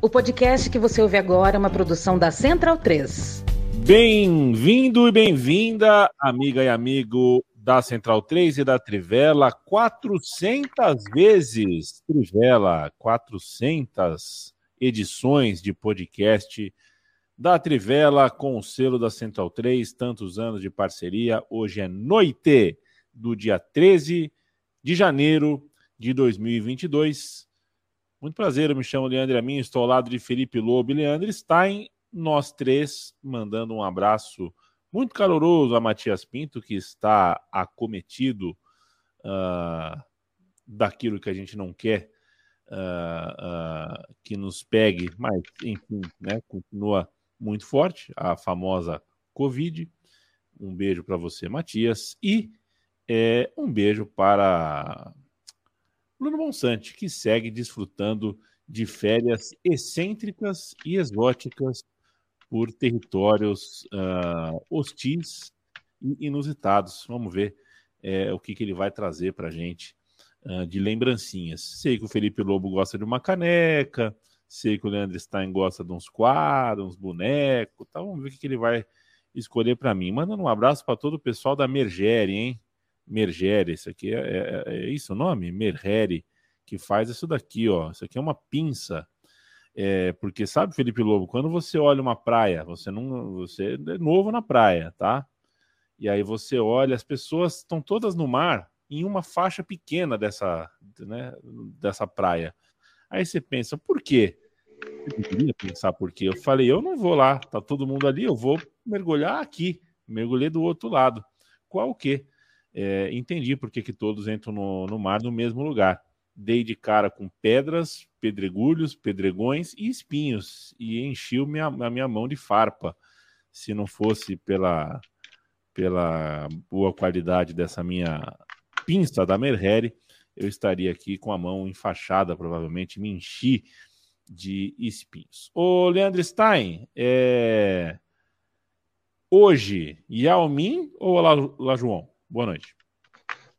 O podcast que você ouve agora é uma produção da Central 3. Bem-vindo e bem-vinda, amiga e amigo da Central 3 e da Trivela. 400 vezes Trivela, 400 edições de podcast da Trivela com o selo da Central 3, tantos anos de parceria. Hoje é noite do dia 13 de janeiro de 2022. Muito prazer, eu me chamo Leandro Amin, estou ao lado de Felipe Lobo Leandro Stein, nós três, mandando um abraço muito caloroso a Matias Pinto, que está acometido uh, daquilo que a gente não quer uh, uh, que nos pegue, mas enfim, né, continua muito forte, a famosa Covid. Um beijo para você, Matias, e é, um beijo para Bruno Monsante, que segue desfrutando de férias excêntricas e exóticas por territórios uh, hostis e inusitados. Vamos ver é, o que, que ele vai trazer para a gente uh, de lembrancinhas. Sei que o Felipe Lobo gosta de uma caneca, sei que o Leandro Stein gosta de uns quadros, uns bonecos, tá? vamos ver o que, que ele vai escolher para mim. Mandando um abraço para todo o pessoal da Mergere, hein? Mergere, isso aqui é, é, é, isso o nome? Mergere, que faz isso daqui, ó. Isso aqui é uma pinça. É, porque sabe, Felipe Lobo, quando você olha uma praia, você não, você é novo na praia, tá? E aí você olha, as pessoas estão todas no mar em uma faixa pequena dessa, né, dessa praia. Aí você pensa, por quê? Eu queria pensar por quê. Eu falei, eu não vou lá, tá todo mundo ali, eu vou mergulhar aqui, mergulhei do outro lado. Qual o quê? É, entendi por que, todos entram no, no mar no mesmo lugar. Dei de cara com pedras, pedregulhos, pedregões e espinhos e enchi minha, a minha mão de farpa. Se não fosse pela, pela boa qualidade dessa minha pinça da Merheri, eu estaria aqui com a mão enfaixada, provavelmente me enchi de espinhos. Ô, Leandro Stein, é... hoje, Yao ou La, João? Boa noite.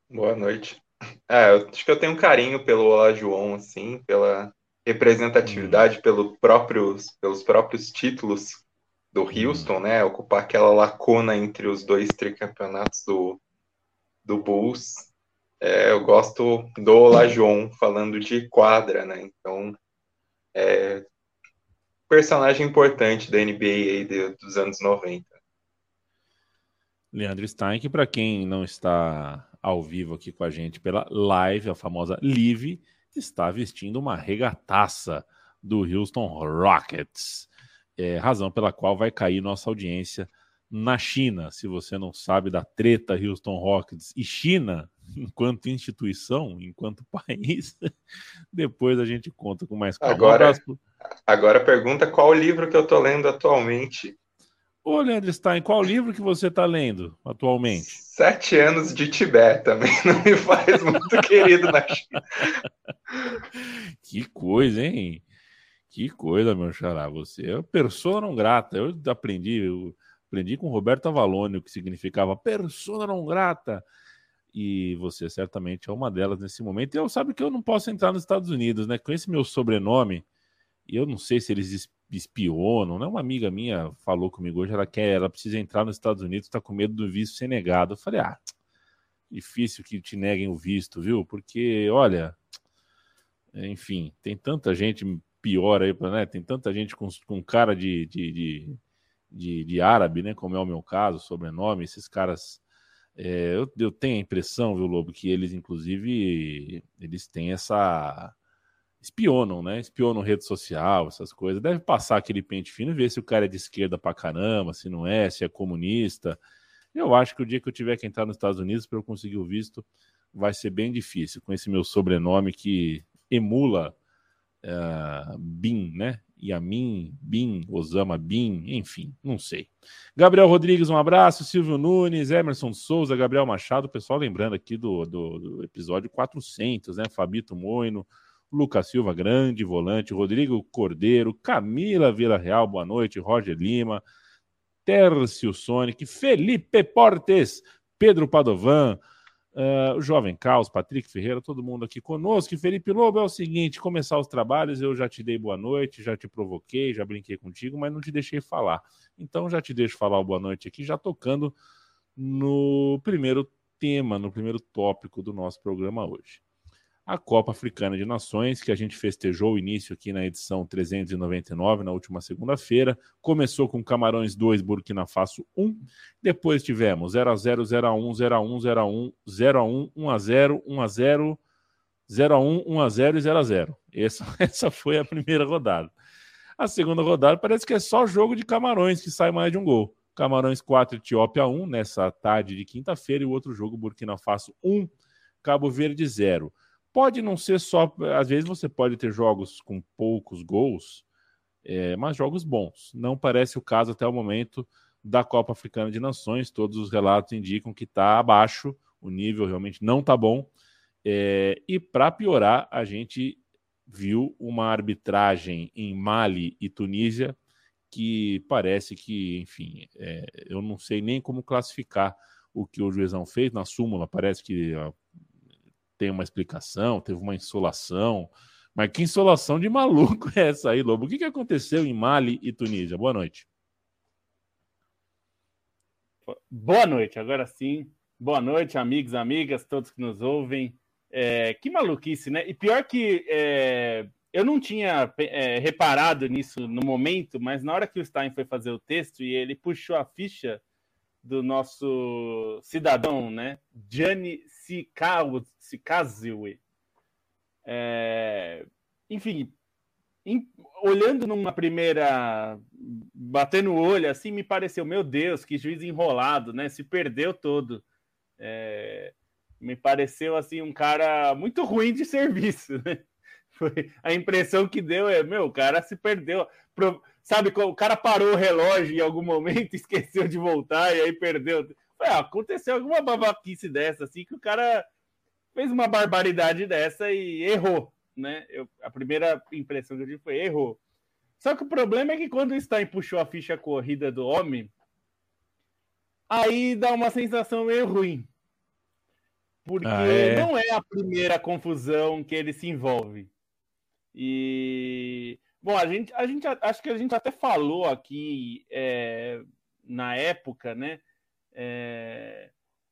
Boa noite. É, eu acho que eu tenho um carinho pelo Olá João, assim, pela representatividade, hum. pelo próprios, pelos próprios títulos do hum. Houston, né? Ocupar aquela lacuna entre os dois tricampeonatos do, do Bulls. É, eu gosto do Olá João falando de quadra, né? Então, é personagem importante da NBA aí de, dos anos 90. Leandro Stein, que para quem não está ao vivo aqui com a gente pela live, a famosa live, está vestindo uma regataça do Houston Rockets. É, razão pela qual vai cair nossa audiência na China. Se você não sabe da treta Houston Rockets e China, enquanto instituição, enquanto país, depois a gente conta com mais calma. Agora, agora pergunta qual livro que eu estou lendo atualmente. Ô, Leandro Stein, qual livro que você está lendo atualmente? Sete anos de Tibete também não me faz muito querido na China. Que coisa, hein? Que coisa, meu xará. Você é persona não grata. Eu aprendi, eu aprendi com Roberto Avalone o que significava persona não grata. E você certamente é uma delas nesse momento. E eu sabe que eu não posso entrar nos Estados Unidos, né? Com esse meu sobrenome, e eu não sei se eles espionam, né? Uma amiga minha falou comigo hoje, ela quer, ela precisa entrar nos Estados Unidos, está com medo do visto ser negado. Eu falei, ah, difícil que te neguem o visto, viu? Porque, olha, enfim, tem tanta gente pior aí, né? Tem tanta gente com, com cara de, de, de, de, de árabe, né? Como é o meu caso, sobrenome, esses caras. É, eu, eu tenho a impressão, viu, Lobo, que eles, inclusive, eles têm essa espionam, né? Espionam rede social, essas coisas. Deve passar aquele pente fino e ver se o cara é de esquerda pra caramba, se não é, se é comunista. Eu acho que o dia que eu tiver que entrar nos Estados Unidos para eu conseguir o visto vai ser bem difícil, com esse meu sobrenome que emula uh, Bin, né? Yamin, Bin, Osama Bin, enfim, não sei. Gabriel Rodrigues, um abraço. Silvio Nunes, Emerson Souza, Gabriel Machado, pessoal lembrando aqui do, do, do episódio 400, né? Fabito Moino, Lucas Silva, grande volante, Rodrigo Cordeiro, Camila Vila Real, boa noite, Roger Lima, Tércio Sonic, Felipe Portes, Pedro Padovan, Uh, o Jovem Caos, Patrick Ferreira, todo mundo aqui conosco. Felipe Lobo, é o seguinte: começar os trabalhos, eu já te dei boa noite, já te provoquei, já brinquei contigo, mas não te deixei falar. Então já te deixo falar boa noite aqui, já tocando no primeiro tema, no primeiro tópico do nosso programa hoje a Copa Africana de Nações, que a gente festejou o início aqui na edição 399, na última segunda-feira. Começou com Camarões 2, Burkina Faso 1. Depois tivemos 0x0, 0x1, 0x1, 0x1, 0x1, 1x0, 1x0, 0x1, 1x0 e 0x0. Essa, essa foi a primeira rodada. A segunda rodada parece que é só jogo de Camarões que sai mais de um gol. Camarões 4, Etiópia 1, nessa tarde de quinta-feira, e o outro jogo, Burkina Faso 1, Cabo Verde 0. Pode não ser só. Às vezes você pode ter jogos com poucos gols, é, mas jogos bons. Não parece o caso até o momento da Copa Africana de Nações. Todos os relatos indicam que está abaixo, o nível realmente não está bom. É, e para piorar, a gente viu uma arbitragem em Mali e Tunísia que parece que, enfim, é, eu não sei nem como classificar o que o juizão fez na súmula. Parece que tem uma explicação, teve uma insolação. Mas que insolação de maluco é essa aí, Lobo? O que, que aconteceu em Mali e Tunísia? Boa noite. Boa noite, agora sim. Boa noite, amigos, amigas, todos que nos ouvem. É, que maluquice, né? E pior que é, eu não tinha é, reparado nisso no momento, mas na hora que o Stein foi fazer o texto e ele puxou a ficha do nosso cidadão, né? Gianni Sikaziwe. É, enfim, em, olhando numa primeira, batendo o olho assim, me pareceu, meu Deus, que juiz enrolado, né? Se perdeu todo. É, me pareceu assim um cara muito ruim de serviço, né? Foi, a impressão que deu é, meu, o cara se perdeu. Pro, sabe, o cara parou o relógio em algum momento, esqueceu de voltar e aí perdeu. Foi, aconteceu alguma babaquice dessa, assim, que o cara fez uma barbaridade dessa e errou, né? Eu, a primeira impressão que eu tive foi errou. Só que o problema é que quando o Stein puxou a ficha corrida do homem, aí dá uma sensação meio ruim. Porque ah, é? não é a primeira confusão que ele se envolve. E bom, a gente, a gente acho que a gente até falou aqui é, na época, né? É,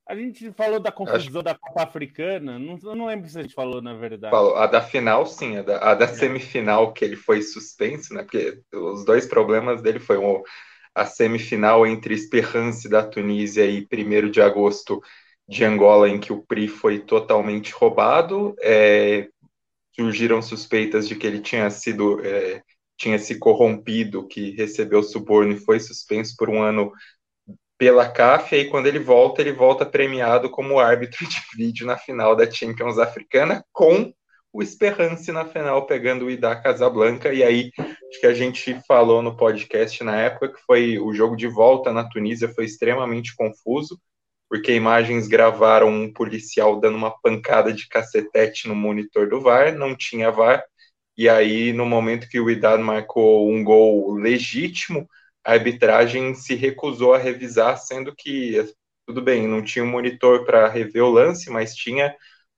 a gente falou da confusão acho... da Copa Africana, não, eu não lembro se a gente falou, na verdade. Falou. A da final, sim, a da, a da é. semifinal, que ele foi suspenso, né? Porque os dois problemas dele foi um, a semifinal entre Esperance da Tunísia e 1 de agosto de Angola, em que o PRI foi totalmente roubado. É, surgiram suspeitas de que ele tinha sido é, tinha se corrompido, que recebeu suborno e foi suspenso por um ano pela CAF, e aí quando ele volta, ele volta premiado como árbitro de vídeo na final da Champions Africana, com o Esperance na final, pegando o Ida Casablanca, e aí acho que a gente falou no podcast na época que foi o jogo de volta na Tunísia foi extremamente confuso, porque imagens gravaram um policial dando uma pancada de cacetete no monitor do VAR, não tinha VAR, e aí no momento que o Idad marcou um gol legítimo, a arbitragem se recusou a revisar, sendo que tudo bem, não tinha um monitor para rever o lance, mas tinha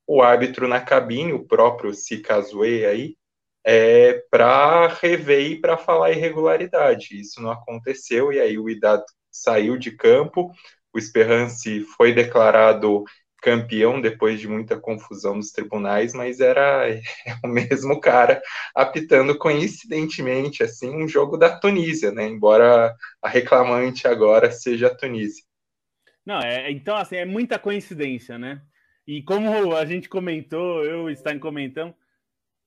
o árbitro na cabine, o próprio Sikazue aí, é, para rever e para falar irregularidade. Isso não aconteceu, e aí o Idad saiu de campo, Esperance foi declarado campeão depois de muita confusão nos tribunais, mas era o mesmo cara apitando coincidentemente assim um jogo da Tunísia, né? Embora a reclamante agora seja a Tunísia. Não, é, então assim é muita coincidência, né? E como a gente comentou, eu está comentando,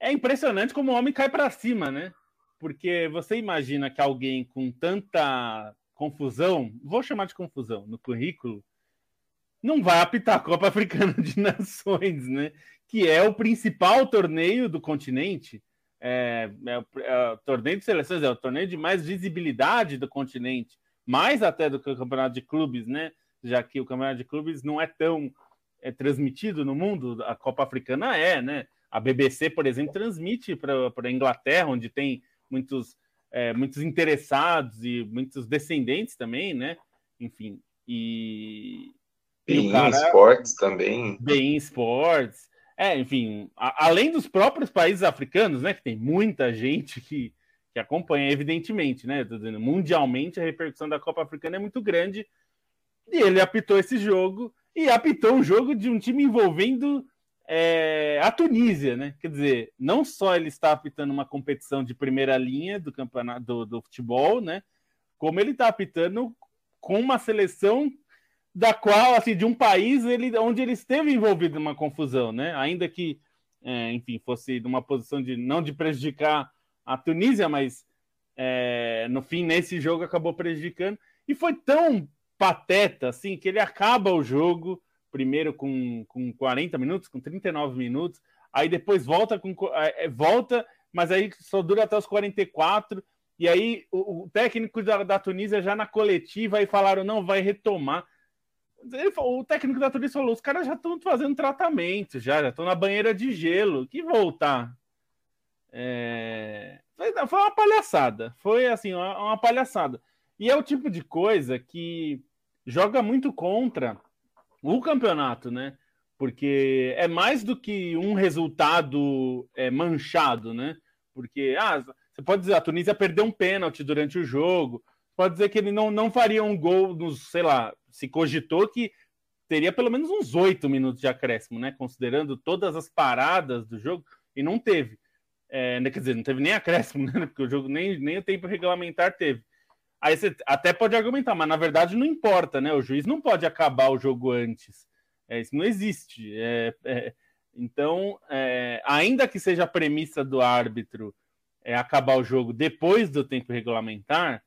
é impressionante como o homem cai para cima, né? Porque você imagina que alguém com tanta confusão, vou chamar de confusão, no currículo, não vai apitar a Copa Africana de Nações, né? Que é o principal torneio do continente. É, é, o, é, o, torneio de seleções, é o torneio de mais visibilidade do continente, mais até do que o campeonato de clubes, né? Já que o campeonato de clubes não é tão é, transmitido no mundo, a Copa Africana é, né? A BBC, por exemplo, transmite para a Inglaterra, onde tem muitos é, muitos interessados e muitos descendentes também, né? Enfim, e, Bem cara, Sports também. Bem Sports. É, enfim, a, além dos próprios países africanos, né, que tem muita gente que, que acompanha, evidentemente, né, dizendo, mundialmente a repercussão da Copa Africana é muito grande, e ele apitou esse jogo, e apitou um jogo de um time envolvendo é, a Tunísia, né, quer dizer, não só ele está apitando uma competição de primeira linha do campeonato do, do futebol, né, como ele está apitando com uma seleção da qual, assim, de um país ele, onde ele esteve envolvido numa confusão, né? Ainda que, é, enfim, fosse numa posição de não de prejudicar a Tunísia, mas é, no fim, nesse jogo, acabou prejudicando. E foi tão pateta, assim, que ele acaba o jogo, primeiro com, com 40 minutos, com 39 minutos, aí depois volta com é, volta, mas aí só dura até os 44. E aí o, o técnico da, da Tunísia já na coletiva aí falaram: não, vai retomar. Ele, o técnico da Tunísia falou: os caras já estão fazendo tratamento, já estão na banheira de gelo, que voltar. É... Foi uma palhaçada, foi assim, uma, uma, palhaçada. E é o tipo de coisa que joga muito contra o campeonato, né? Porque é mais do que um resultado é, manchado, né? Porque ah, você pode dizer, a Tunísia perdeu um pênalti durante o jogo, pode dizer que ele não, não faria um gol nos, sei lá, se cogitou que teria pelo menos uns oito minutos de acréscimo, né? Considerando todas as paradas do jogo, e não teve. É, quer dizer, não teve nem acréscimo, né? Porque o jogo nem, nem o tempo regulamentar teve. Aí você até pode argumentar, mas na verdade não importa, né? O juiz não pode acabar o jogo antes. É, isso não existe. É, é, então, é, ainda que seja a premissa do árbitro é, acabar o jogo depois do tempo regulamentar,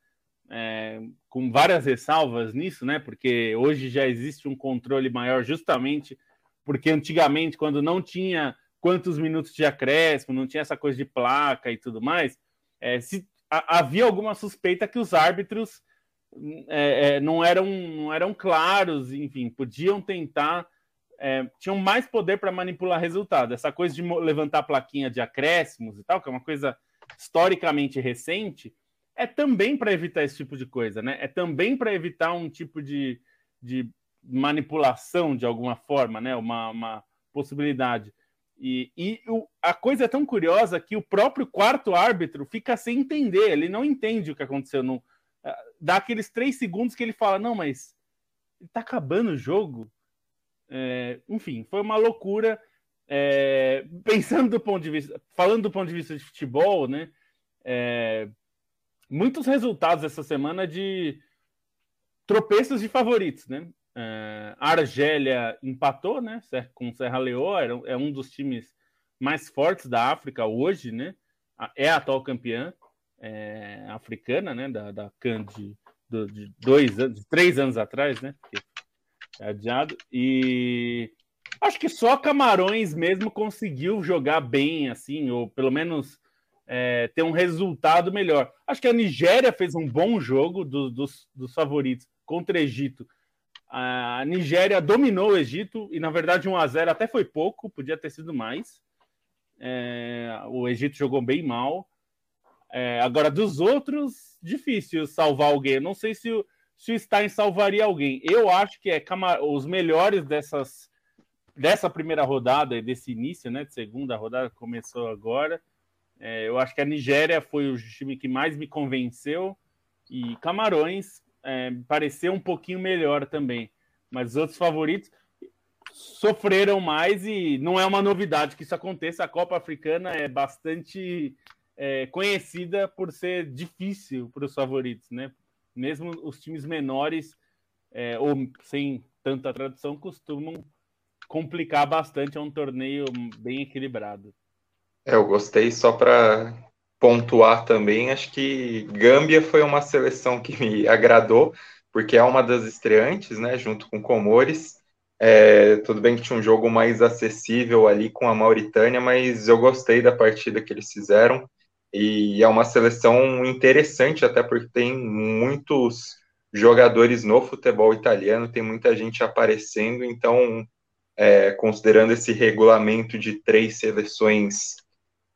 é, com várias ressalvas nisso, né? Porque hoje já existe um controle maior, justamente porque antigamente, quando não tinha quantos minutos de acréscimo, não tinha essa coisa de placa e tudo mais, se, havia alguma suspeita que os árbitros é, é não, eram, não eram claros, enfim, podiam tentar. É, tinham mais poder para manipular resultado. Essa coisa de levantar plaquinha de acréscimos e tal, que é uma coisa historicamente recente, é também para evitar esse tipo de coisa, né? É também para evitar um tipo de, de manipulação de alguma forma, né? Uma, uma possibilidade. E, e o, a coisa é tão curiosa que o próprio quarto árbitro fica sem entender, ele não entende o que aconteceu. No, ah, dá aqueles três segundos que ele fala: Não, mas tá acabando o jogo. É, enfim, foi uma loucura. É, pensando do ponto de vista, falando do ponto de vista de futebol, né? É, muitos resultados essa semana de tropeços de favoritos, né? Uh, Argélia empatou, né? Com Serra Leoa, é um dos times mais fortes da África hoje, né? É a atual campeã é, africana, né? Da, da CAN de, de, dois anos, de três anos atrás, né? É adiado. E acho que só Camarões mesmo conseguiu jogar bem, assim, ou pelo menos é, ter um resultado melhor. Acho que a Nigéria fez um bom jogo do, dos, dos favoritos contra o Egito. A Nigéria dominou o Egito e, na verdade, 1 a 0 até foi pouco, podia ter sido mais. É, o Egito jogou bem mal. É, agora, dos outros, difícil salvar alguém. Não sei se o, se o Stein salvaria alguém. Eu acho que é os melhores dessas, dessa primeira rodada, desse início, né? De segunda rodada, começou agora. É, eu acho que a Nigéria foi o time que mais me convenceu e Camarões é, pareceu um pouquinho melhor também. Mas os outros favoritos sofreram mais e não é uma novidade que isso aconteça. A Copa Africana é bastante é, conhecida por ser difícil para os favoritos, né? Mesmo os times menores é, ou sem tanta tradição costumam complicar bastante. É um torneio bem equilibrado. É, eu gostei só para pontuar também, acho que Gâmbia foi uma seleção que me agradou, porque é uma das estreantes, né, junto com Comores. É, tudo bem que tinha um jogo mais acessível ali com a Mauritânia, mas eu gostei da partida que eles fizeram. E é uma seleção interessante, até porque tem muitos jogadores no futebol italiano, tem muita gente aparecendo, então, é, considerando esse regulamento de três seleções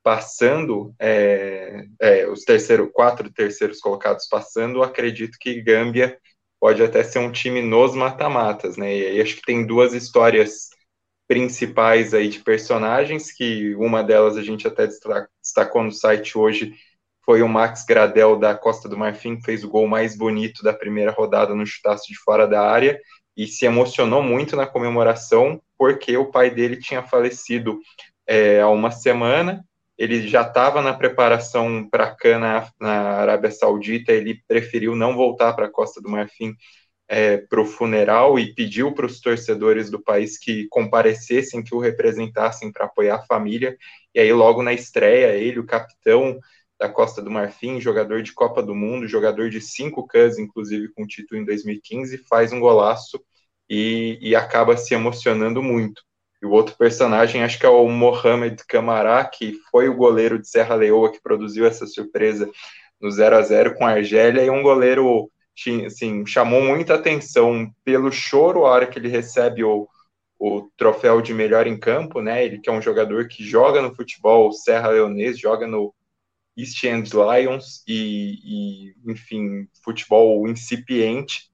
passando, é, é, os terceiro, quatro terceiros colocados passando, acredito que Gâmbia pode até ser um time nos mata-matas, né? E aí acho que tem duas histórias principais aí de personagens, que uma delas a gente até destacou no site hoje, foi o Max Gradel da Costa do Marfim, que fez o gol mais bonito da primeira rodada no chutaço de fora da área, e se emocionou muito na comemoração, porque o pai dele tinha falecido é, há uma semana, ele já estava na preparação para cá na, na Arábia Saudita, ele preferiu não voltar para a Costa do Marfim é, para o funeral e pediu para os torcedores do país que comparecessem, que o representassem para apoiar a família. E aí, logo na estreia, ele, o capitão da Costa do Marfim, jogador de Copa do Mundo, jogador de cinco Cãs, inclusive com título em 2015, faz um golaço e, e acaba se emocionando muito. E o outro personagem, acho que é o Mohamed Camará, que foi o goleiro de Serra Leoa que produziu essa surpresa no 0 a 0 com a Argélia, e um goleiro assim, chamou muita atenção pelo choro a hora que ele recebe o, o troféu de melhor em campo, né? Ele que é um jogador que joga no futebol Serra Leonês, joga no East End Lions e, e enfim, futebol incipiente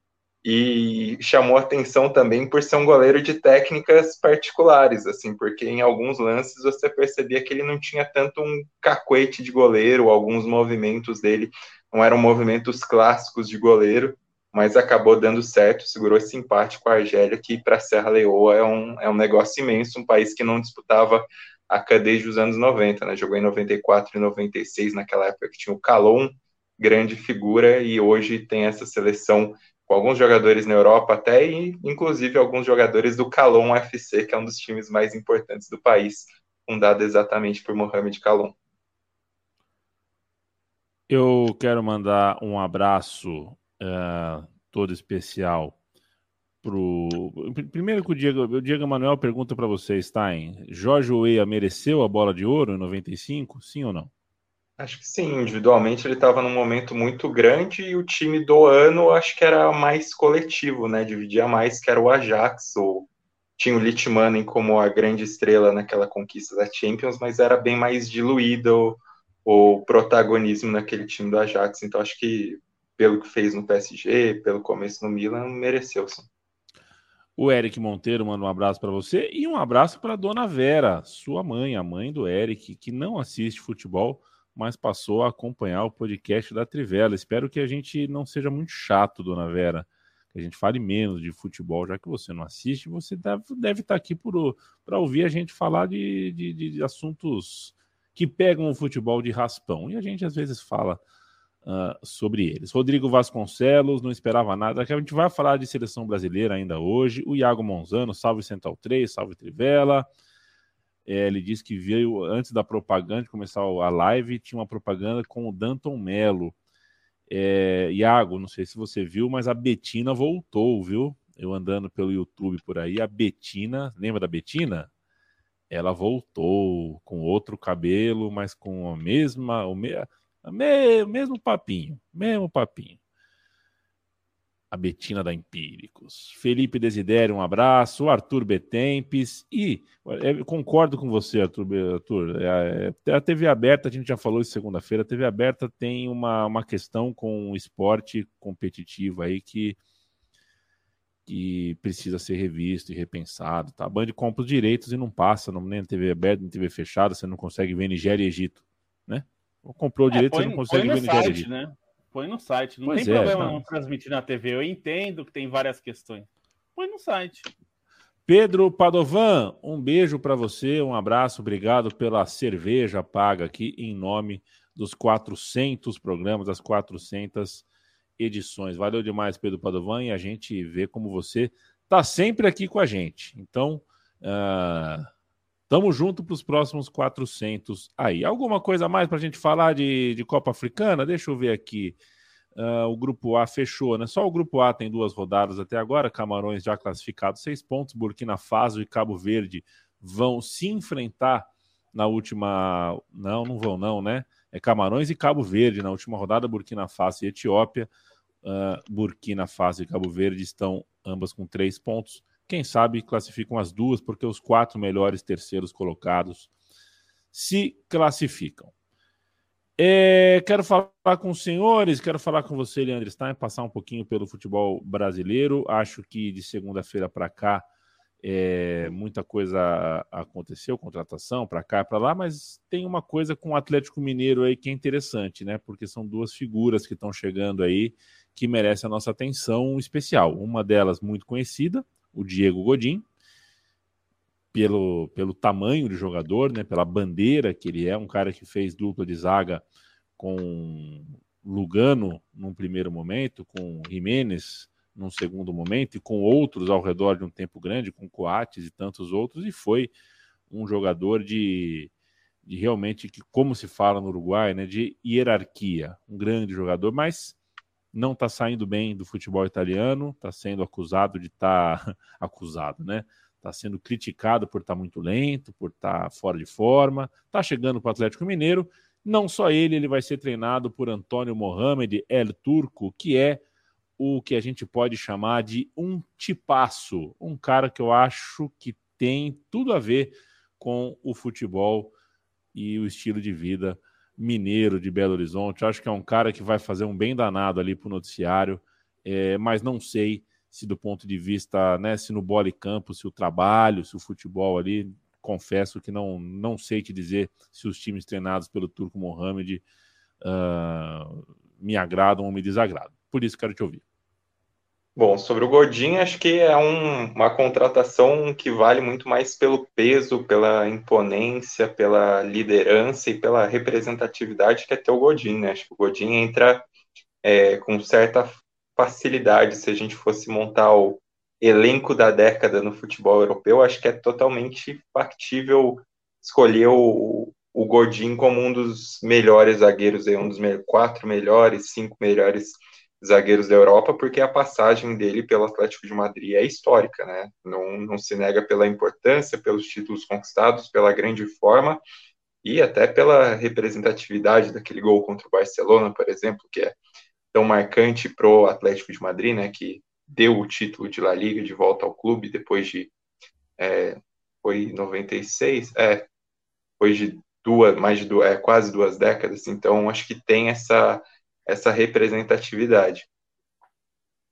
e chamou atenção também por ser um goleiro de técnicas particulares, assim, porque em alguns lances você percebia que ele não tinha tanto um cacuete de goleiro, alguns movimentos dele não eram movimentos clássicos de goleiro, mas acabou dando certo, segurou esse empate com a Argélia, que para Serra Leoa é um, é um negócio imenso, um país que não disputava a cadeia dos anos 90, né? Jogou em 94 e 96, naquela época que tinha o Calon, grande figura, e hoje tem essa seleção com alguns jogadores na Europa até, e inclusive alguns jogadores do Calon FC, que é um dos times mais importantes do país, fundado exatamente por Mohamed Calon. Eu quero mandar um abraço uh, todo especial pro. Primeiro que o Diego, o Diego Manuel pergunta para você, Stein: Jorge Weah mereceu a bola de ouro em 95? Sim ou não? Acho que sim, individualmente ele estava num momento muito grande e o time do ano acho que era mais coletivo, né? Dividia mais, que era o Ajax, ou tinha o Litmanen como a grande estrela naquela conquista da Champions, mas era bem mais diluído o protagonismo naquele time do Ajax. Então acho que pelo que fez no PSG, pelo começo no Milan, mereceu sim. O Eric Monteiro manda um abraço para você e um abraço para dona Vera, sua mãe, a mãe do Eric, que não assiste futebol, mas passou a acompanhar o podcast da Trivela. Espero que a gente não seja muito chato, dona Vera, que a gente fale menos de futebol, já que você não assiste, você deve, deve estar aqui para ouvir a gente falar de, de, de assuntos que pegam o futebol de raspão. E a gente às vezes fala uh, sobre eles. Rodrigo Vasconcelos, não esperava nada. A gente vai falar de seleção brasileira ainda hoje. O Iago Monzano, salve Central 3, salve Trivela. É, ele disse que veio antes da propaganda, começar a live, tinha uma propaganda com o Danton Melo. É, Iago, não sei se você viu, mas a Betina voltou, viu? Eu andando pelo YouTube por aí, a Betina, lembra da Betina? ela voltou com outro cabelo, mas com a mesma, o, me, me, mesmo papinho, mesmo papinho. A Betina da Empíricos. Felipe Desidério, um abraço. Arthur Betempes. E é, concordo com você, Arthur. Arthur é, é, a TV aberta, a gente já falou isso segunda-feira. A TV aberta tem uma, uma questão com o esporte competitivo aí que que precisa ser revisto e repensado. Tá? A Band compra os direitos e não passa, não, nem na TV aberta, nem na TV fechada, você não consegue ver Nigéria e Egito. Né? Comprou o é, direito, é, põe, você não consegue ver Nigéria e Egito. Né? Põe no site. Não pois tem é, problema tá. não transmitir na TV. Eu entendo que tem várias questões. Põe no site. Pedro Padovan, um beijo para você, um abraço, obrigado pela cerveja paga aqui em nome dos 400 programas, das 400 edições. Valeu demais, Pedro Padovan, e a gente vê como você está sempre aqui com a gente. Então, uh, tamo junto para os próximos 400 aí. Alguma coisa mais para a gente falar de, de Copa Africana? Deixa eu ver aqui. Uh, o grupo A fechou, né? Só o grupo A tem duas rodadas até agora. Camarões já classificados, seis pontos. Burkina Faso e Cabo Verde vão se enfrentar na última. Não, não vão, não, né? É Camarões e Cabo Verde na última rodada. Burkina Faso e Etiópia uh, Burkina Faso e Cabo Verde estão ambas com três pontos. Quem sabe classificam as duas, porque os quatro melhores terceiros colocados se classificam. É, quero falar com os senhores, quero falar com você, Leandro Stein, passar um pouquinho pelo futebol brasileiro. Acho que de segunda-feira para cá é, muita coisa aconteceu, contratação para cá e para lá, mas tem uma coisa com o Atlético Mineiro aí que é interessante, né? Porque são duas figuras que estão chegando aí que merecem a nossa atenção especial. Uma delas muito conhecida, o Diego Godin, pelo, pelo tamanho do jogador, né, pela bandeira que ele é, um cara que fez dupla de zaga com Lugano num primeiro momento, com Jimenez num segundo momento e com outros ao redor de um tempo grande, com Coates e tantos outros, e foi um jogador de, de realmente, que, como se fala no Uruguai, né, de hierarquia, um grande jogador, mas não está saindo bem do futebol italiano, está sendo acusado de estar tá, acusado, né? está sendo criticado por estar tá muito lento, por estar tá fora de forma, está chegando para o Atlético Mineiro. Não só ele, ele vai ser treinado por Antônio Mohamed El Turco, que é o que a gente pode chamar de um tipaço, um cara que eu acho que tem tudo a ver com o futebol e o estilo de vida mineiro de Belo Horizonte. Acho que é um cara que vai fazer um bem danado ali para o noticiário, é, mas não sei se do ponto de vista, né, se no bola e campo, se o trabalho, se o futebol ali, confesso que não, não sei te dizer se os times treinados pelo Turco Mohamed uh, me agradam ou me desagradam. Por isso quero te ouvir. Bom, sobre o Godin, acho que é um, uma contratação que vale muito mais pelo peso, pela imponência, pela liderança e pela representatividade que é ter o Godin, né? Acho que o Godin entra é, com certa facilidade se a gente fosse montar o elenco da década no futebol europeu, acho que é totalmente factível escolher o, o Godin como um dos melhores zagueiros, um dos quatro melhores, cinco melhores zagueiros da Europa, porque a passagem dele pelo Atlético de Madrid é histórica, né? Não, não se nega pela importância, pelos títulos conquistados, pela grande forma e até pela representatividade daquele gol contra o Barcelona, por exemplo, que é tão marcante pro Atlético de Madrid, né, que deu o título de La Liga de volta ao clube depois de é, foi 96, é, depois de duas, mais de duas, é, quase duas décadas, então acho que tem essa essa representatividade.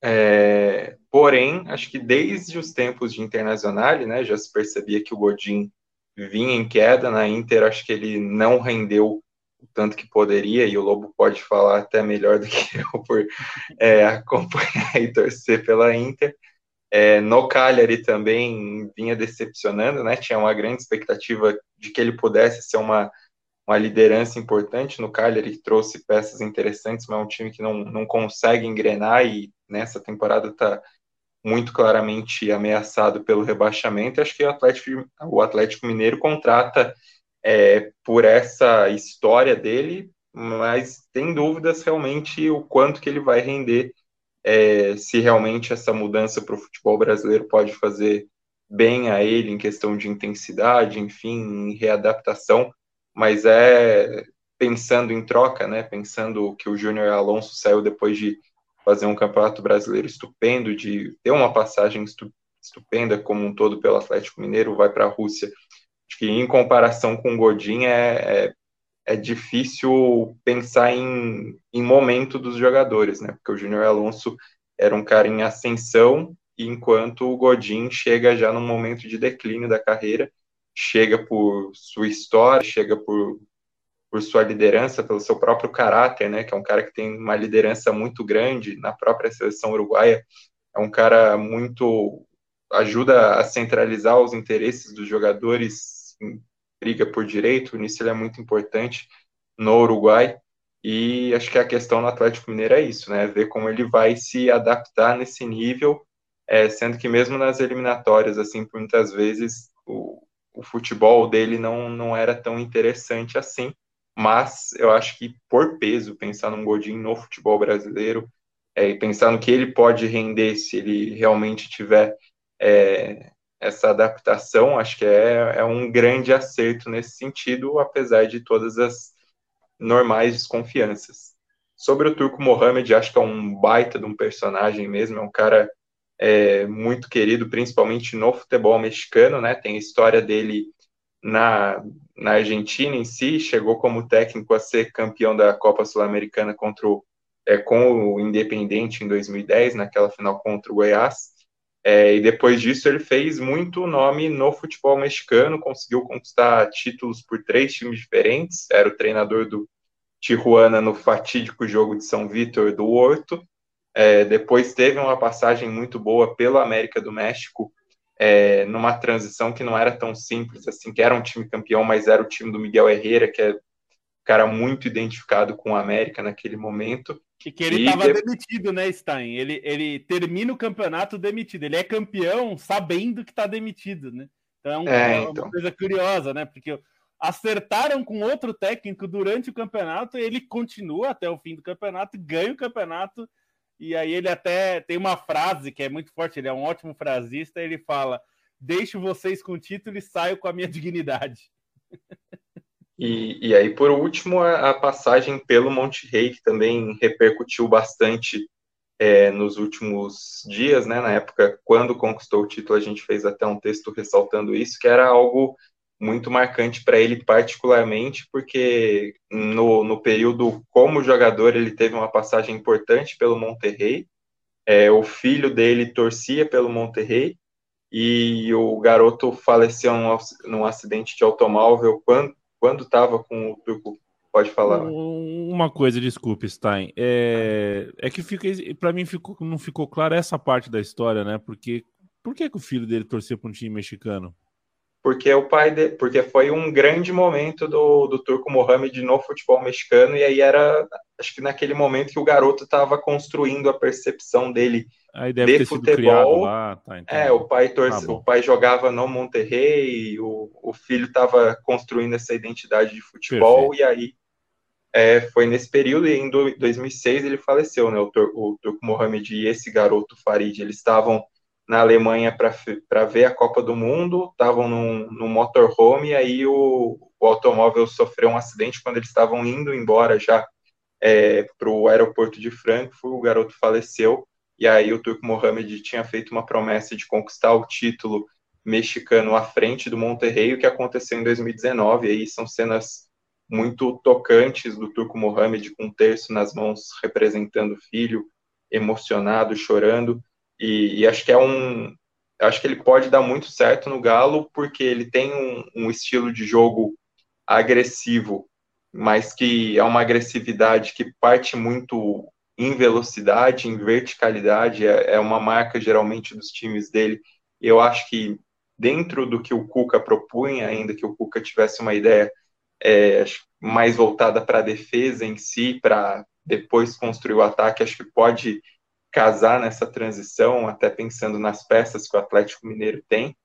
É, porém, acho que desde os tempos de Internacional, né, já se percebia que o Godin vinha em queda na Inter, acho que ele não rendeu o tanto que poderia, e o Lobo pode falar até melhor do que eu por é, acompanhar e torcer pela Inter. É, no Cagliari também vinha decepcionando, né? Tinha uma grande expectativa de que ele pudesse ser uma, uma liderança importante no Cagliari, trouxe peças interessantes, mas é um time que não, não consegue engrenar e nessa temporada está muito claramente ameaçado pelo rebaixamento. Acho que o Atlético, o Atlético Mineiro contrata é, por essa história dele, mas tem dúvidas realmente o quanto que ele vai render, é, se realmente essa mudança para o futebol brasileiro pode fazer bem a ele em questão de intensidade, enfim, em readaptação, mas é pensando em troca, né? Pensando que o Júnior Alonso saiu depois de fazer um campeonato brasileiro estupendo, de ter uma passagem estupenda como um todo pelo Atlético Mineiro, vai para a Rússia Acho que em comparação com o Godin é, é, é, difícil pensar em, em momento dos jogadores, né? Porque o Júnior Alonso era um cara em ascensão, enquanto o Godin chega já num momento de declínio da carreira, chega por sua história, chega por, por sua liderança, pelo seu próprio caráter, né? Que é um cara que tem uma liderança muito grande na própria seleção uruguaia, é um cara muito ajuda a centralizar os interesses dos jogadores briga por direito, nisso ele é muito importante no Uruguai. E acho que a questão no Atlético Mineiro é isso, né? Ver como ele vai se adaptar nesse nível, é, sendo que mesmo nas eliminatórias, assim, muitas vezes o, o futebol dele não, não era tão interessante assim. Mas eu acho que por peso, pensar num Godinho no futebol brasileiro, é, e pensar no que ele pode render se ele realmente tiver é, essa adaptação, acho que é, é um grande acerto nesse sentido, apesar de todas as normais desconfianças. Sobre o Turco Mohamed, acho que é um baita de um personagem mesmo, é um cara é, muito querido, principalmente no futebol mexicano, né? Tem a história dele na, na Argentina em si, chegou como técnico a ser campeão da Copa Sul-Americana contra o, é, com o Independente em 2010, naquela final contra o Goiás. É, e depois disso ele fez muito nome no futebol mexicano, conseguiu conquistar títulos por três times diferentes, era o treinador do Tijuana no fatídico jogo de São Vítor do Horto, é, depois teve uma passagem muito boa pelo América do México, é, numa transição que não era tão simples assim, que era um time campeão, mas era o time do Miguel Herrera, que é um cara muito identificado com o América naquele momento. E que ele estava de... demitido, né, Stein? Ele, ele termina o campeonato demitido. Ele é campeão sabendo que está demitido, né? Então é, é uma então. coisa curiosa, né? Porque acertaram com outro técnico durante o campeonato e ele continua até o fim do campeonato, ganha o campeonato. E aí ele até tem uma frase que é muito forte, ele é um ótimo frasista, ele fala: "Deixo vocês com o título e saio com a minha dignidade". E, e aí, por último, a, a passagem pelo Monte Rei, que também repercutiu bastante é, nos últimos dias, né? Na época, quando conquistou o título, a gente fez até um texto ressaltando isso, que era algo muito marcante para ele particularmente, porque no, no período como jogador ele teve uma passagem importante pelo Monterrey, é, o filho dele torcia pelo Monterrey, e o garoto faleceu num, num acidente de automóvel quando estava com o Turco. Pode falar. Uma coisa, desculpe, Stein. É, é que fica, para mim ficou, não ficou clara essa parte da história, né? Porque por que, que o filho dele torcia para um time mexicano? Porque o pai de, porque foi um grande momento do, do Turco Mohamed no futebol mexicano e aí era acho que naquele momento que o garoto estava construindo a percepção dele de futebol. Lá, tá, então, é, o pai torce, tá o pai jogava no Monterrey, o, o filho estava construindo essa identidade de futebol Perfeito. e aí é, foi nesse período e em 2006 ele faleceu, né? O, o Turco Mohamed e esse garoto Farid, eles estavam na Alemanha para ver a Copa do Mundo, estavam no num motorhome e aí o, o automóvel sofreu um acidente quando eles estavam indo embora já é, para o aeroporto de Frankfurt, o garoto faleceu e aí o Turco Mohamed tinha feito uma promessa de conquistar o título mexicano à frente do Monterrey, o que aconteceu em 2019, e aí são cenas muito tocantes do Turco Mohamed com um terço nas mãos representando o filho, emocionado, chorando, e, e, acho que é um acho que ele pode dar muito certo no Galo, porque ele tem um, um estilo de jogo agressivo, mas que é uma agressividade que parte muito em velocidade, em verticalidade, é, é uma marca geralmente dos times dele. Eu acho que dentro do que o Cuca propunha, ainda que o Cuca tivesse uma ideia é, mais voltada para a defesa em si, para depois construir o ataque, acho que pode casar nessa transição, até pensando nas peças que o Atlético Mineiro tem.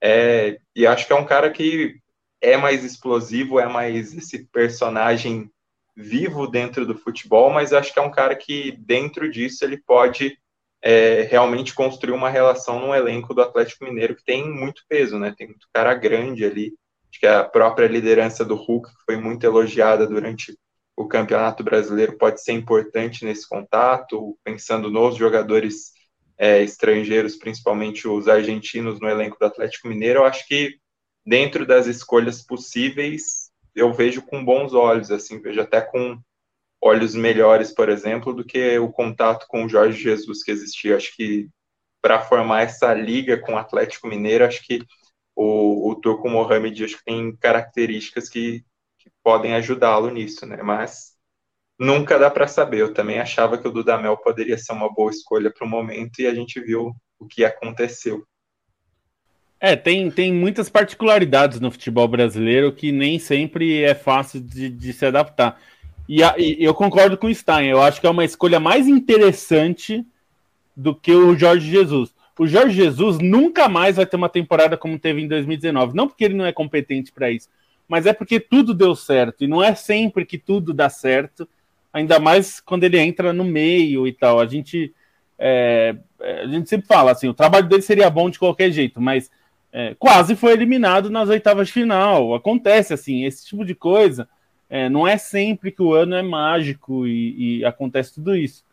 É, e acho que é um cara que é mais explosivo, é mais esse personagem vivo dentro do futebol, mas acho que é um cara que, dentro disso, ele pode é, realmente construir uma relação no elenco do Atlético Mineiro, que tem muito peso, né? Tem muito cara grande ali. Acho que a própria liderança do Hulk, que foi muito elogiada durante o Campeonato Brasileiro, pode ser importante nesse contato, pensando nos jogadores é, estrangeiros, principalmente os argentinos no elenco do Atlético Mineiro. Eu acho que, dentro das escolhas possíveis, eu vejo com bons olhos, assim, vejo até com olhos melhores, por exemplo, do que o contato com o Jorge Jesus que existia. Acho que para formar essa liga com o Atlético Mineiro, acho que o, o Turco Mohamed acho que tem características que, podem ajudá-lo nisso, né? Mas nunca dá para saber. Eu também achava que o Dudamel poderia ser uma boa escolha para o momento e a gente viu o que aconteceu. É, tem, tem muitas particularidades no futebol brasileiro que nem sempre é fácil de, de se adaptar. E, a, e, eu concordo com o Stein, eu acho que é uma escolha mais interessante do que o Jorge Jesus. O Jorge Jesus nunca mais vai ter uma temporada como teve em 2019. Não porque ele não é competente para isso, mas é porque tudo deu certo. E não é sempre que tudo dá certo, ainda mais quando ele entra no meio e tal. A gente, é, a gente sempre fala assim: o trabalho dele seria bom de qualquer jeito, mas é, quase foi eliminado nas oitavas de final. Acontece assim, esse tipo de coisa. É, não é sempre que o ano é mágico e, e acontece tudo isso.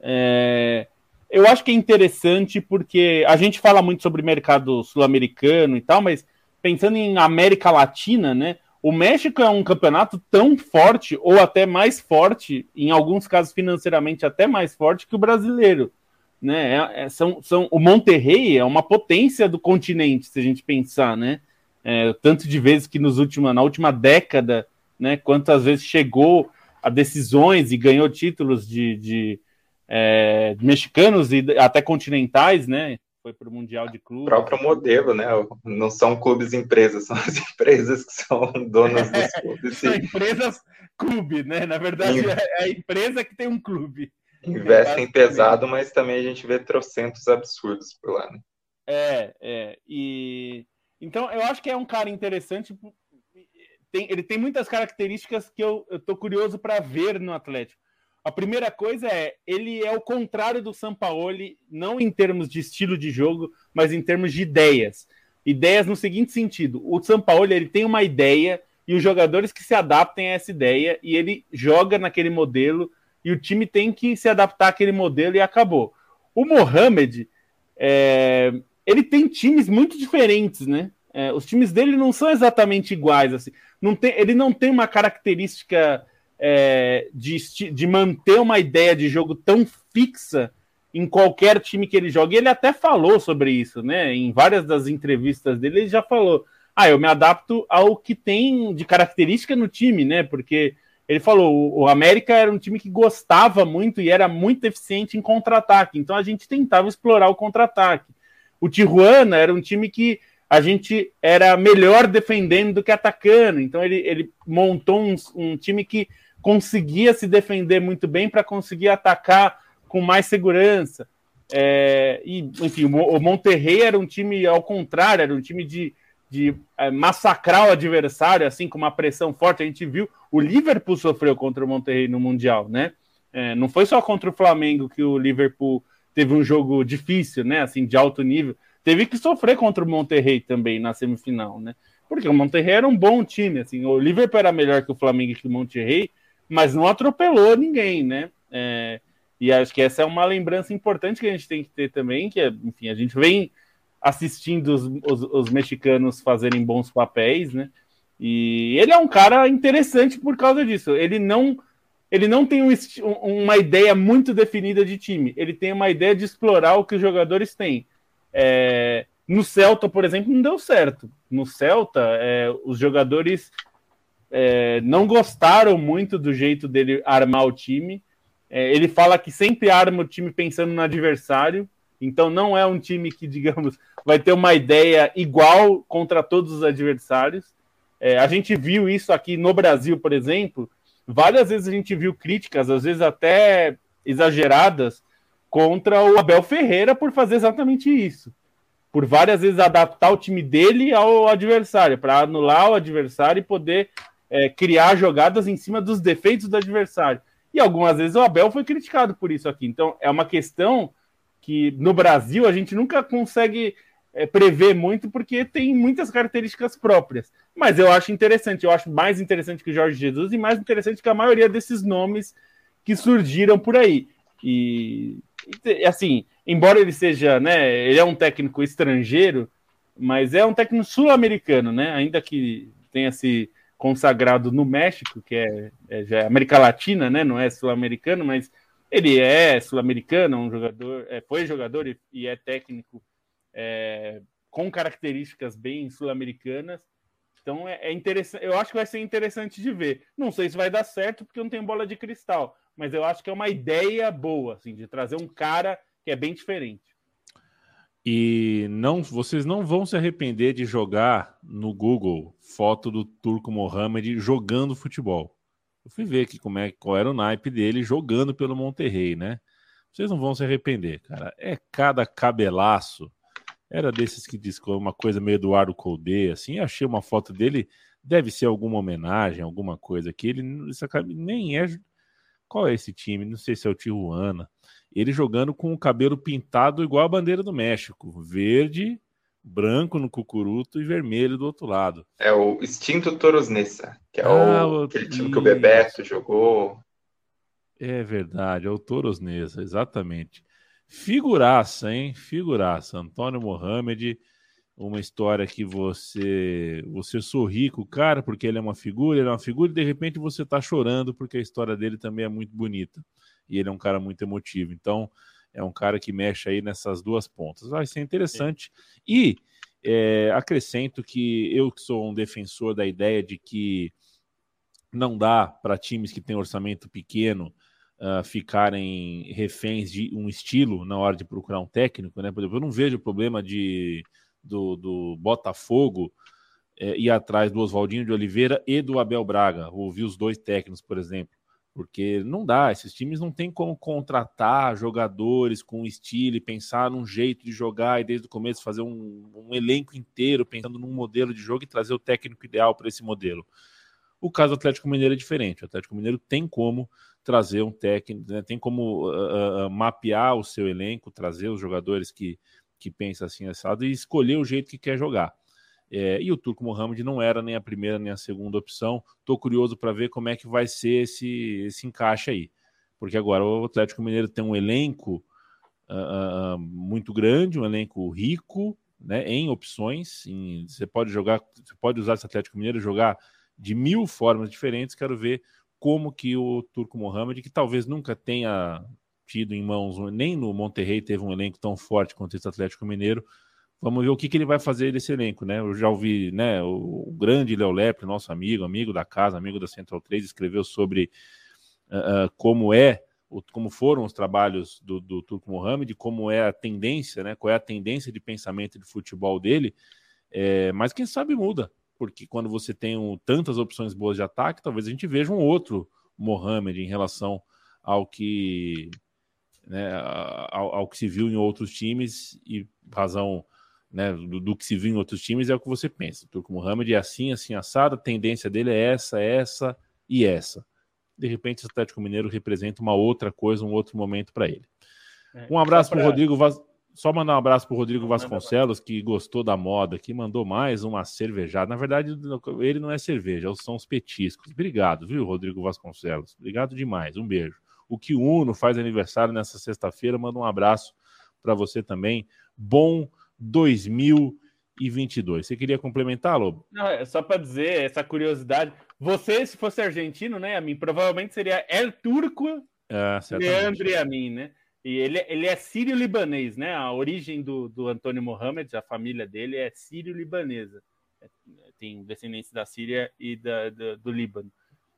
É, eu acho que é interessante porque a gente fala muito sobre mercado sul-americano e tal, mas pensando em América Latina, né? O México é um campeonato tão forte, ou até mais forte, em alguns casos financeiramente até mais forte que o brasileiro. Né? É, é, são, são, o Monterrey é uma potência do continente, se a gente pensar, né? É, tanto de vezes que nos última, na última década, né? Quantas vezes chegou a decisões e ganhou títulos de, de é, mexicanos e até continentais, né? Foi para o Mundial de Clubes. O próprio modelo, né? Não são clubes empresas, são as empresas que são donas dos clubes. são empresas clube, né? Na verdade, é a empresa que tem um clube. Investem é, pesado, mas também a gente vê trocentos absurdos por lá, né? É, é. E então eu acho que é um cara interessante. Tem, ele tem muitas características que eu, tô curioso para ver no Atlético. A primeira coisa é, ele é o contrário do Sampaoli, não em termos de estilo de jogo, mas em termos de ideias. Ideias no seguinte sentido: o Sampaoli ele tem uma ideia e os jogadores que se adaptem a essa ideia e ele joga naquele modelo e o time tem que se adaptar àquele modelo e acabou. O Mohamed, é, ele tem times muito diferentes, né? É, os times dele não são exatamente iguais, assim. Não tem, ele não tem uma característica é, de, de manter uma ideia de jogo tão fixa em qualquer time que ele joga. E ele até falou sobre isso, né? Em várias das entrevistas dele, ele já falou: ah, eu me adapto ao que tem de característica no time, né? Porque ele falou: o América era um time que gostava muito e era muito eficiente em contra-ataque, então a gente tentava explorar o contra-ataque. O Tijuana era um time que a gente era melhor defendendo do que atacando, então ele, ele montou um, um time que conseguia se defender muito bem para conseguir atacar com mais segurança. É, e, enfim, o Monterrey era um time ao contrário, era um time de, de é, massacrar o adversário, assim, com uma pressão forte. A gente viu, o Liverpool sofreu contra o Monterrey no Mundial, né? É, não foi só contra o Flamengo que o Liverpool teve um jogo difícil, né? Assim, de alto nível. Teve que sofrer contra o Monterrey também na semifinal, né? Porque o Monterrey era um bom time, assim. O Liverpool era melhor que o Flamengo e que o Monterrey, mas não atropelou ninguém, né? É, e acho que essa é uma lembrança importante que a gente tem que ter também, que é, enfim, a gente vem assistindo os, os, os, mexicanos fazerem bons papéis, né? E ele é um cara interessante por causa disso. Ele não ele não tem um, uma ideia muito definida de time. Ele tem uma ideia de explorar o que os jogadores têm. É, no Celta, por exemplo, não deu certo. No Celta, é, os jogadores é, não gostaram muito do jeito dele armar o time. É, ele fala que sempre arma o time pensando no adversário, então não é um time que, digamos, vai ter uma ideia igual contra todos os adversários. É, a gente viu isso aqui no Brasil, por exemplo. Várias vezes a gente viu críticas, às vezes até exageradas, contra o Abel Ferreira por fazer exatamente isso. Por várias vezes adaptar o time dele ao adversário, para anular o adversário e poder é, criar jogadas em cima dos defeitos do adversário. E algumas vezes o Abel foi criticado por isso aqui. Então é uma questão que no Brasil a gente nunca consegue é, prever muito porque tem muitas características próprias. Mas eu acho interessante, eu acho mais interessante que o Jorge Jesus e mais interessante que a maioria desses nomes que surgiram por aí. E, e assim, embora ele seja, né, ele é um técnico estrangeiro, mas é um técnico sul-americano, né? Ainda que tenha se consagrado no México, que é, é já é América Latina, né? Não é sul-americano, mas ele é sul-americano, um jogador, é, foi jogador e, e é técnico é, com características bem sul-americanas. Então é, é, interessante, eu acho que vai ser interessante de ver. Não sei se vai dar certo porque não tem bola de cristal, mas eu acho que é uma ideia boa, assim, de trazer um cara que é bem diferente. E não, vocês não vão se arrepender de jogar no Google foto do Turco Mohamed jogando futebol. Eu fui ver aqui como é, qual era o naipe dele jogando pelo Monterrey, né? Vocês não vão se arrepender, cara. É cada cabelaço. Era desses que diz uma coisa meio Eduardo Colde, assim. Achei uma foto dele, deve ser alguma homenagem, alguma coisa que ele nem é. Qual é esse time? Não sei se é o Tijuana ele jogando com o cabelo pintado igual a bandeira do México, verde, branco no cucuruto e vermelho do outro lado. É o Extinto Toros Nessa, que é ah, o, aquele time que o Bebeto jogou. É verdade, é o Toros Nessa, exatamente. Figuraça, hein? Figuraça. Antônio Mohamed uma história que você você sorri com o cara porque ele é uma figura, ele é uma figura e de repente você está chorando porque a história dele também é muito bonita e ele é um cara muito emotivo. Então é um cara que mexe aí nessas duas pontas. Vai ser interessante. Sim. E é, acrescento que eu que sou um defensor da ideia de que não dá para times que têm orçamento pequeno uh, ficarem reféns de um estilo na hora de procurar um técnico, né? Por exemplo, eu não vejo problema de do, do Botafogo é, ir atrás do Oswaldinho de Oliveira e do Abel Braga, ouvir os dois técnicos, por exemplo. Porque não dá, esses times não tem como contratar jogadores com estilo e pensar num jeito de jogar e desde o começo fazer um, um elenco inteiro pensando num modelo de jogo e trazer o técnico ideal para esse modelo. O caso do Atlético Mineiro é diferente. O Atlético Mineiro tem como trazer um técnico, né? tem como uh, uh, mapear o seu elenco, trazer os jogadores que, que pensam assim assado e escolher o jeito que quer jogar. É, e o Turco Mohamed não era nem a primeira nem a segunda opção. Estou curioso para ver como é que vai ser esse, esse encaixe aí. Porque agora o Atlético Mineiro tem um elenco uh, uh, muito grande, um elenco rico né, em opções. Em, você pode jogar, você pode usar esse Atlético Mineiro jogar de mil formas diferentes. Quero ver como que o Turco Mohamed, que talvez nunca tenha tido em mãos, nem no Monterrey teve um elenco tão forte quanto esse Atlético Mineiro, Vamos ver o que, que ele vai fazer desse elenco, né? Eu já ouvi, né? O, o grande Léo Lepre, nosso amigo, amigo da casa, amigo da Central 3, escreveu sobre uh, como é, o, como foram os trabalhos do, do Turco Mohamed, como é a tendência, né? Qual é a tendência de pensamento de futebol dele. É, mas quem sabe muda, porque quando você tem um, tantas opções boas de ataque, talvez a gente veja um outro Mohamed em relação ao que né, ao, ao, que se viu em outros times e razão né, do, do, que se viu em outros times é o que você pensa. O Turco Mohamed é assim, assim, assado, a tendência dele é essa, essa e essa. De repente, o Atlético Mineiro representa uma outra coisa, um outro momento para ele. É, um abraço para o Rodrigo Vaz... Só mandar um abraço para o Rodrigo Vasconcelos, que gostou da moda, que mandou mais uma cervejada. Na verdade, ele não é cerveja, são os petiscos. Obrigado, viu, Rodrigo Vasconcelos? Obrigado demais. Um beijo. O que Uno faz aniversário nessa sexta-feira, manda um abraço para você também. Bom 2022. Você queria complementar, Lobo? Não, é só para dizer essa curiosidade. Você, se fosse argentino, né, a mim, provavelmente seria El Turco é, Leandro e a mim, né? E ele, ele é sírio-libanês, né? A origem do, do Antônio Mohamed, a família dele é sírio-libanesa. É, tem descendência da Síria e da, da do Líbano.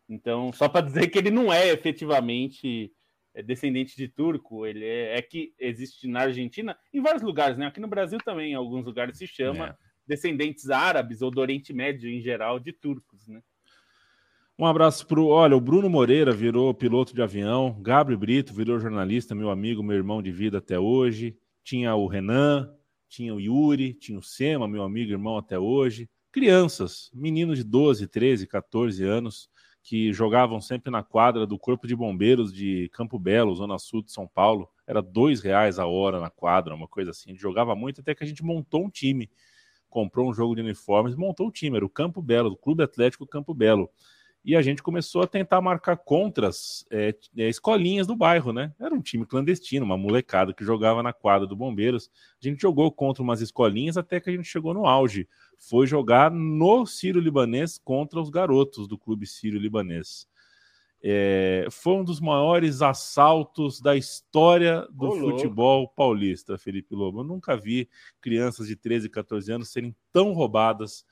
Então, só para dizer que ele não é efetivamente é descendente de turco, ele é, é, que existe na Argentina, em vários lugares, né? Aqui no Brasil também, em alguns lugares se chama é. descendentes árabes ou do Oriente Médio em geral de turcos, né? Um abraço para o. Olha, o Bruno Moreira virou piloto de avião, Gabriel Brito virou jornalista, meu amigo, meu irmão de vida até hoje. Tinha o Renan, tinha o Yuri, tinha o Sema, meu amigo, irmão até hoje. Crianças, meninos de 12, 13, 14 anos, que jogavam sempre na quadra do Corpo de Bombeiros de Campo Belo, Zona Sul de São Paulo. Era dois reais a hora na quadra, uma coisa assim. A gente jogava muito até que a gente montou um time. Comprou um jogo de uniformes, montou o um time. Era o Campo Belo, o Clube Atlético Campo Belo. E a gente começou a tentar marcar contras é, é, escolinhas do bairro, né? Era um time clandestino, uma molecada que jogava na quadra do Bombeiros. A gente jogou contra umas escolinhas até que a gente chegou no auge foi jogar no Sírio Libanês contra os garotos do clube Sírio Libanês. É, foi um dos maiores assaltos da história do futebol paulista, Felipe Lobo. Eu nunca vi crianças de 13, 14 anos serem tão roubadas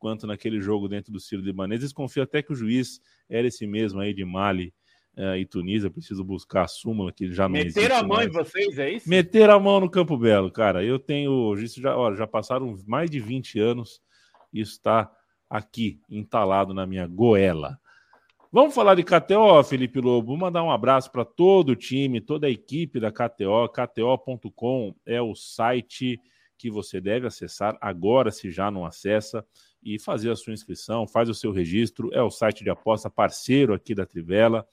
quanto naquele jogo dentro do Sírio Libanês. Desconfio até que o juiz era esse mesmo aí de Mali uh, e Tunísia. Preciso buscar a súmula que já não Meter a mão mais. em vocês, é isso? Meter a mão no Campo Belo, cara. Eu tenho. Isso já, olha, já passaram mais de 20 anos. Isso está aqui, entalado na minha goela. Vamos falar de KTO, Felipe Lobo. Vou mandar um abraço para todo o time, toda a equipe da KTO. KTO.com é o site que você deve acessar agora, se já não acessa, e fazer a sua inscrição, faz o seu registro. É o site de aposta parceiro aqui da Trivela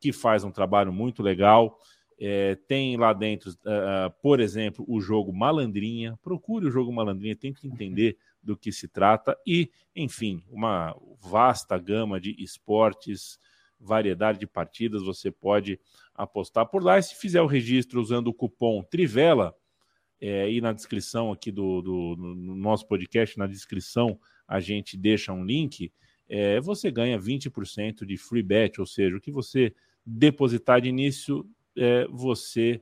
que faz um trabalho muito legal. É, tem lá dentro, uh, por exemplo, o jogo Malandrinha. Procure o jogo Malandrinha, tem que entender do que se trata. E, enfim, uma vasta gama de esportes, variedade de partidas. Você pode apostar por lá. E se fizer o registro usando o cupom Trivela, é, e na descrição aqui do, do no nosso podcast, na descrição, a gente deixa um link. É, você ganha 20% de free bet, ou seja, o que você depositar de início, é, você,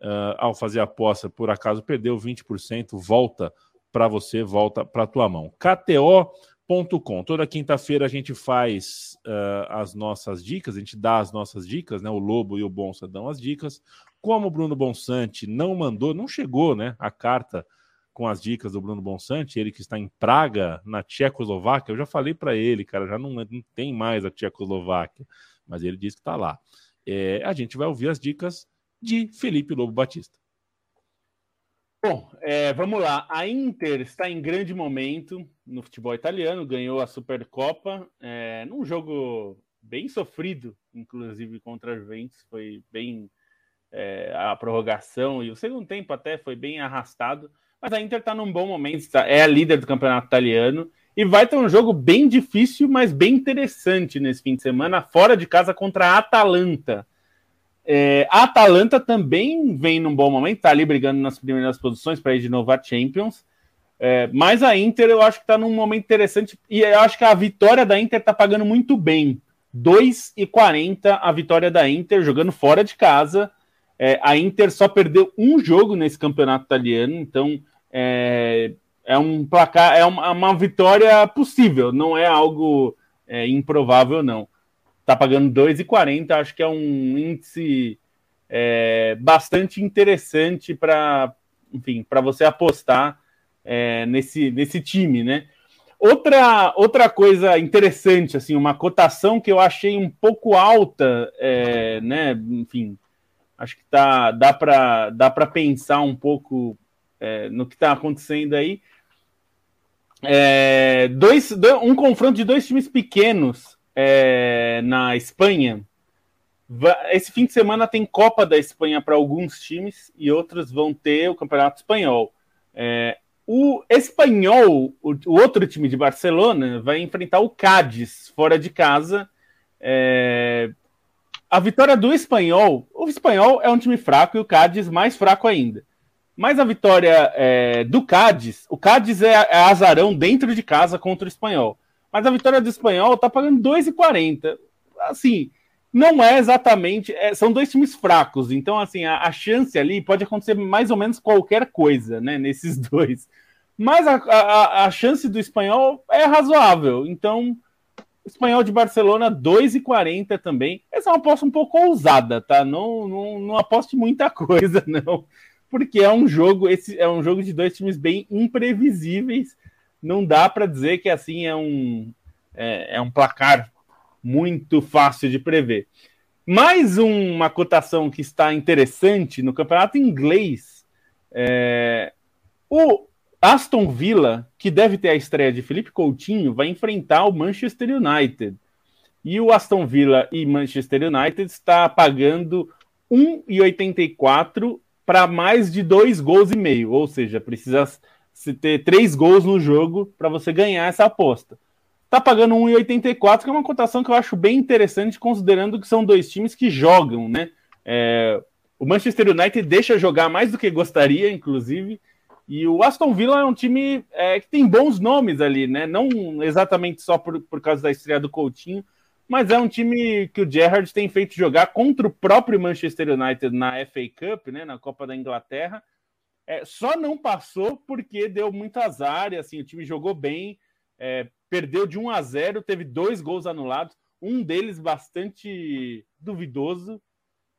uh, ao fazer a aposta, por acaso perdeu 20%, volta para você, volta para a tua mão. KTO.com. Toda quinta-feira a gente faz uh, as nossas dicas, a gente dá as nossas dicas, né? O Lobo e o Bonsa dão as dicas. Como o Bruno Bonsante não mandou, não chegou, né? A carta com as dicas do Bruno Bonsante, ele que está em Praga, na Tchecoslováquia. Eu já falei para ele, cara, já não, não, tem mais a Tchecoslováquia, mas ele disse que está lá. É, a gente vai ouvir as dicas de Felipe Lobo Batista. Bom, é, vamos lá. A Inter está em grande momento no futebol italiano, ganhou a Supercopa é, num jogo bem sofrido, inclusive contra a Juventus. Foi bem é, a prorrogação e o segundo tempo até foi bem arrastado. Mas a Inter está num bom momento, é a líder do campeonato italiano e vai ter um jogo bem difícil, mas bem interessante nesse fim de semana, fora de casa contra a Atalanta. É, a Atalanta também vem num bom momento, está ali brigando nas primeiras posições para ir de novo à Champions. É, mas a Inter eu acho que está num momento interessante e eu acho que a vitória da Inter está pagando muito bem. 2,40 a vitória da Inter jogando fora de casa. É, a Inter só perdeu um jogo nesse campeonato italiano, então é, é um placar, é uma, uma, vitória possível, não é algo é, improvável, não. Tá pagando 2,40, acho que é um índice é, bastante interessante para, enfim, para você apostar é, nesse, nesse time, né? Outra, outra coisa interessante, assim, uma cotação que eu achei um pouco alta, é, né? Enfim, Acho que tá, dá para dá pensar um pouco é, no que está acontecendo aí. É, dois, um confronto de dois times pequenos é, na Espanha. Esse fim de semana tem Copa da Espanha para alguns times e outros vão ter o Campeonato Espanhol. É, o Espanhol, o, o, outro time de Barcelona, vai enfrentar o Cádiz fora de casa. É, a vitória do Espanhol, o Espanhol é um time fraco e o Cádiz mais fraco ainda. Mas a vitória é, do Cádiz, o Cádiz é, é, azarão dentro de casa contra o Espanhol. Mas a vitória do Espanhol tá pagando 2,40. Assim, não é exatamente. É, são dois times fracos, então, assim, a, a, chance ali pode acontecer mais ou menos qualquer coisa, né, nesses dois. Mas a, a, a chance do espanhol é razoável, então Espanhol de Barcelona, 2,40 também. Essa é uma aposta um pouco ousada, tá? Não, não, não aposte muita coisa, não. Porque é um jogo, esse é um jogo de dois times bem imprevisíveis. Não dá para dizer que assim é um, é, é, um placar muito fácil de prever. Mais uma cotação que está interessante no campeonato inglês. É, o Aston Villa, que deve ter a estreia de Felipe Coutinho, vai enfrentar o Manchester United. E o Aston Villa e Manchester United está pagando 1,84 para mais de dois gols e meio, ou seja, precisa ter três gols no jogo para você ganhar essa aposta. Tá pagando 1,84, que é uma cotação que eu acho bem interessante, considerando que são dois times que jogam, né? É, o Manchester United deixa jogar mais do que gostaria, inclusive, e o Aston Villa é um time é, que tem bons nomes ali, né? Não exatamente só por, por causa da estreia do Coutinho, mas é um time que o Gerrard tem feito jogar contra o próprio Manchester United na FA Cup, né? Na Copa da Inglaterra. É, só não passou porque deu muito azar, e assim, o time jogou bem, é, perdeu de 1 a 0, teve dois gols anulados, um deles bastante duvidoso.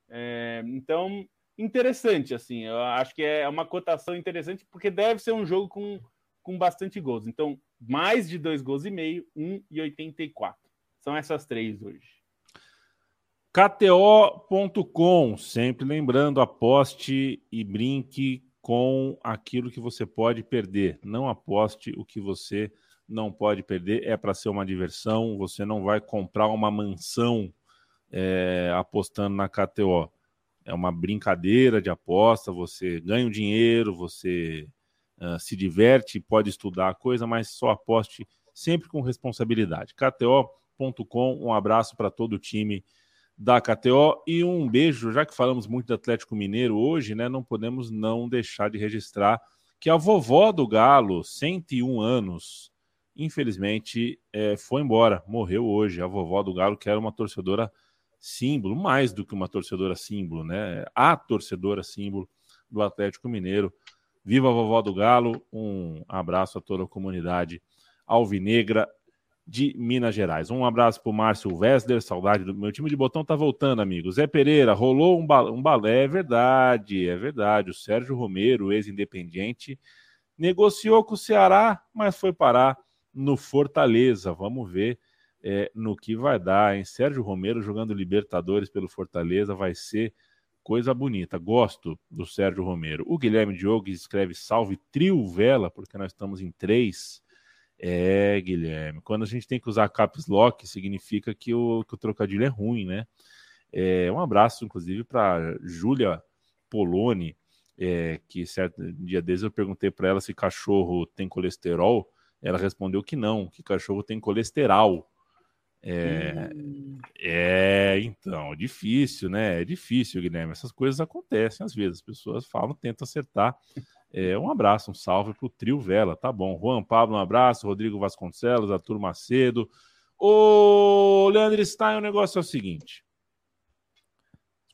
É, então, interessante, assim. Eu acho que é uma cotação interessante, porque deve ser um jogo com, com bastante gols. Então, mais de dois gols e meio, 1,84. São essas três hoje. KTO.com, sempre lembrando, aposte e brinque com aquilo que você pode perder. Não aposte o que você não pode perder. É para ser uma diversão. Você não vai comprar uma mansão é, apostando na KTO é uma brincadeira de aposta, você ganha um dinheiro, você uh, se diverte, pode estudar a coisa, mas só aposte sempre com responsabilidade. KTO.com, um abraço para todo o time da KTO. E um beijo, já que falamos muito do Atlético Mineiro hoje, né? Não podemos não deixar de registrar que a vovó do Galo, 101 anos, infelizmente é, foi embora, morreu hoje. A vovó do Galo, que era uma torcedora símbolo, mais do que uma torcedora símbolo, né? A torcedora símbolo do Atlético Mineiro. Viva a vovó do Galo, um abraço a toda a comunidade alvinegra de Minas Gerais. Um abraço para o Márcio Wessler, saudade do meu time de botão tá voltando, amigo. Zé Pereira, rolou um, ba um balé, é verdade, é verdade. O Sérgio Romero, ex-independente, negociou com o Ceará, mas foi parar no Fortaleza. Vamos ver é, no que vai dar, hein? Sérgio Romero jogando Libertadores pelo Fortaleza vai ser coisa bonita. Gosto do Sérgio Romero. O Guilherme Diogo escreve salve trio vela, porque nós estamos em três. É, Guilherme, quando a gente tem que usar caps lock, significa que o, que o trocadilho é ruim, né? É, um abraço, inclusive, para Júlia Poloni, é, que certo dia desses eu perguntei para ela se cachorro tem colesterol. Ela respondeu que não, que cachorro tem colesterol. É, hum. é, então, difícil, né? É difícil, Guilherme. Essas coisas acontecem às vezes. As pessoas falam, tentam acertar. É, um abraço, um salve para o trio Vela, tá bom. Juan Pablo, um abraço. Rodrigo Vasconcelos, Arthur Macedo. Ô, Leandro Stein, o negócio é o seguinte: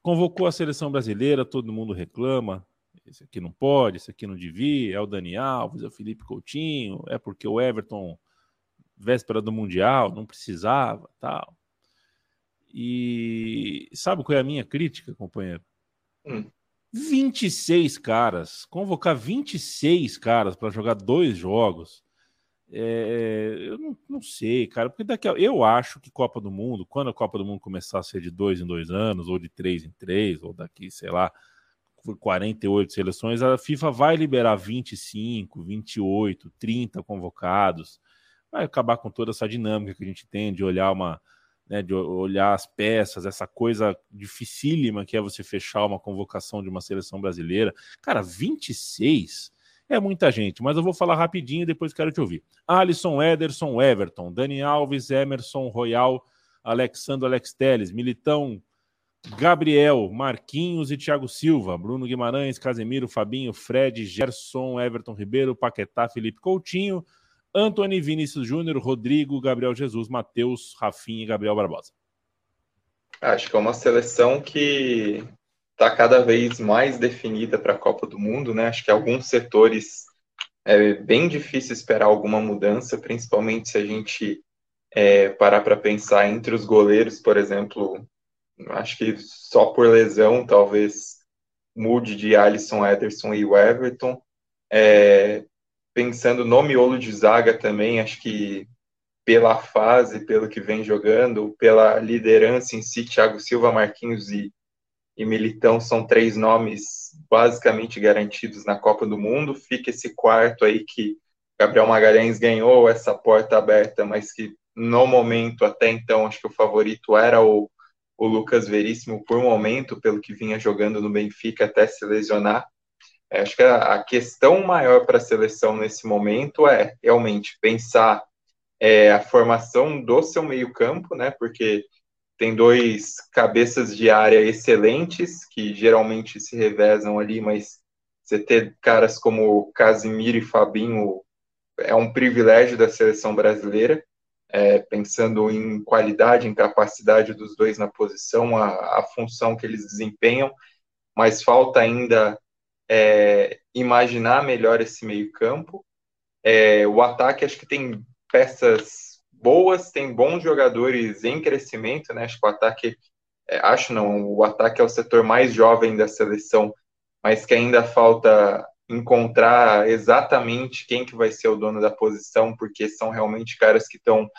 convocou a seleção brasileira, todo mundo reclama. Esse aqui não pode, esse aqui não devia. É o Dani Alves, é o Felipe Coutinho, é porque o Everton, véspera do Mundial, não precisava, tal. E sabe qual é a minha crítica, companheiro? Hum. 26 caras, convocar 26 caras para jogar dois jogos, é, eu não, não, sei, cara, porque daqui a, eu acho que Copa do Mundo, quando a Copa do Mundo começar a ser de dois em dois anos, ou de três em três, ou daqui, sei lá, 48 seleções, a FIFA vai liberar 25, 28, 30 convocados, vai acabar com toda essa dinâmica que a gente tem de olhar uma né, de olhar as peças, essa coisa dificílima que é você fechar uma convocação de uma seleção brasileira. Cara, 26 é muita gente, mas eu vou falar rapidinho depois quero te ouvir. Alisson, Ederson, Everton, Dani Alves, Emerson, Royal, Alexandre Alex Teles, Militão, Gabriel, Marquinhos e Thiago Silva, Bruno Guimarães, Casemiro, Fabinho, Fred, Gerson, Everton Ribeiro, Paquetá, Felipe Coutinho, Antony, Vinícius Júnior, Rodrigo, Gabriel Jesus, Matheus, Rafinha e Gabriel Barbosa. Acho que é uma seleção que está cada vez mais definida para a Copa do Mundo, né? Acho que alguns setores é bem difícil esperar alguma mudança, principalmente se a gente é, parar para pensar entre os goleiros, por exemplo. Acho que só por lesão talvez mude de Alisson, Ederson e Everton. É, pensando no miolo de zaga também, acho que pela fase, pelo que vem jogando, pela liderança em si, Thiago Silva, Marquinhos e, e Militão são três nomes basicamente garantidos na Copa do Mundo. Fica esse quarto aí que Gabriel Magalhães ganhou essa porta aberta, mas que no momento, até então, acho que o favorito era o, o Lucas Veríssimo por momento, pelo que vinha jogando no Benfica até se lesionar. É, acho que a, questão maior para a seleção nesse momento é realmente pensar é, a formação do seu meio-campo, né? Porque tem dois cabeças de área excelentes que geralmente se revezam ali, mas você ter caras como Casimiro e Fabinho é um privilégio da seleção brasileira, é, pensando em qualidade, em capacidade dos dois na posição, a, a função que eles desempenham, mas falta ainda é, imaginar melhor esse meio-campo. É, o ataque, acho que tem peças boas, tem bons jogadores em crescimento, né? Acho que o ataque, é, acho não, o ataque é o setor mais jovem da seleção, mas que ainda falta encontrar exatamente quem que vai ser o dono da posição, porque são realmente caras que estão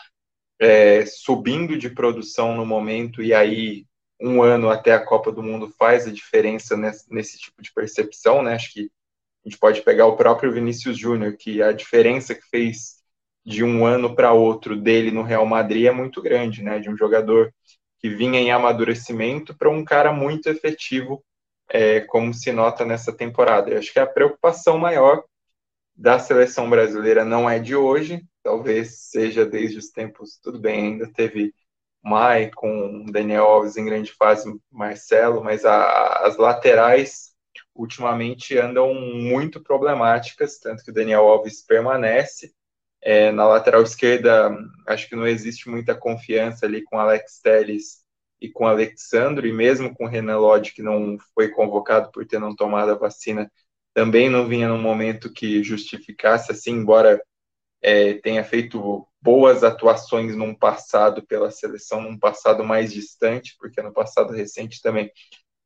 é, subindo de produção no momento e aí um ano até a Copa do Mundo faz a diferença nesse, nesse tipo de percepção, né? Acho que a gente pode pegar o próprio Vinícius Júnior, que a diferença que fez de um ano para outro dele no Real Madrid é muito grande, né? De um jogador que vinha em amadurecimento para um cara muito efetivo, é, como se nota nessa temporada. Eu acho que a preocupação maior da seleção brasileira não é de hoje, talvez seja desde os tempos, tudo bem, ainda teve Mai, com Daniel Alves em grande fase, Marcelo, mas a, as laterais ultimamente andam muito problemáticas, tanto que o Daniel Alves permanece. É, na lateral esquerda, acho que não existe muita confiança ali com Alex Telles e com Alexandre, e mesmo com Renan Lodge, que não foi convocado por ter não tomado a vacina, também não vinha num momento que justificasse assim, embora é, tenha feito boas atuações num passado pela seleção, num passado mais distante, porque no passado recente também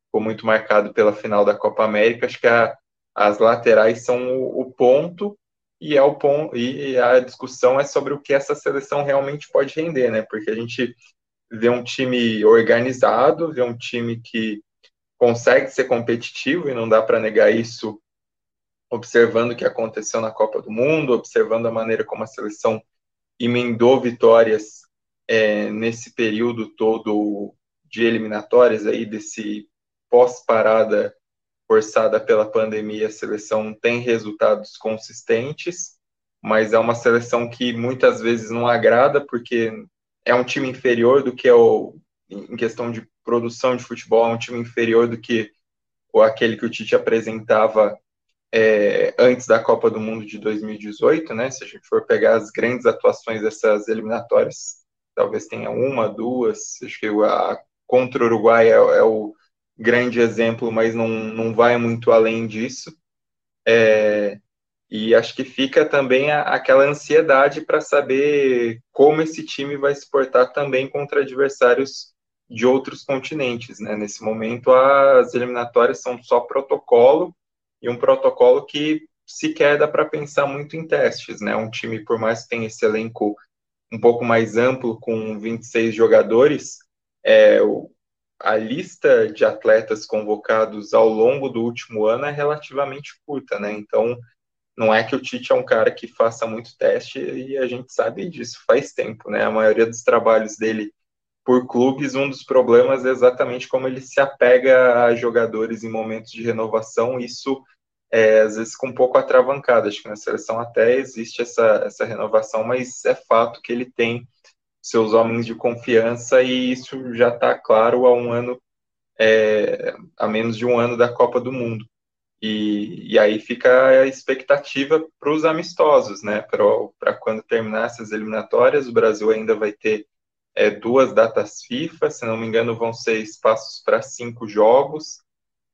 ficou muito marcado pela final da Copa América. Acho que a, as laterais são o, o ponto e é o ponto e a discussão é sobre o que essa seleção realmente pode render, né? Porque a gente vê um time organizado, vê um time que consegue ser competitivo e não dá para negar isso observando o que aconteceu na Copa do Mundo, observando a maneira como a seleção emendou vitórias é, nesse período todo de eliminatórias aí desse pós-parada forçada pela pandemia, a seleção tem resultados consistentes, mas é uma seleção que muitas vezes não agrada porque é um time inferior do que é o, em questão de produção de futebol, é um time inferior do que o aquele que o Tite apresentava é, antes da Copa do Mundo de 2018, né? Se a gente for pegar as grandes atuações dessas eliminatórias, talvez tenha uma, duas. Acho que a contra o Uruguai é, é o grande exemplo, mas não, não vai muito além disso. É, e acho que fica também a, aquela ansiedade para saber como esse time vai se portar também contra adversários de outros continentes. Né? Nesse momento, as eliminatórias são só protocolo e um protocolo que sequer dá para pensar muito em testes. Né? Um time, por mais que tenha esse elenco um pouco mais amplo, com 26 jogadores, é, a lista de atletas convocados ao longo do último ano é relativamente curta, né? Então, não é que o Tite é um cara que faça muito teste e a gente sabe disso faz tempo, né? A maioria dos trabalhos dele por clubes, um dos problemas é exatamente como ele se apega a jogadores em momentos de renovação. Isso é, às vezes com um pouco atravancado. Acho que na seleção até existe essa, essa renovação, mas é fato que ele tem seus homens de confiança e isso já está claro há um ano, é, a menos de um ano da Copa do Mundo. E, e aí fica a expectativa para os amistosos, né? Para quando terminar essas eliminatórias, o Brasil ainda vai ter é, duas datas FIFA, se não me engano, vão ser espaços para cinco jogos.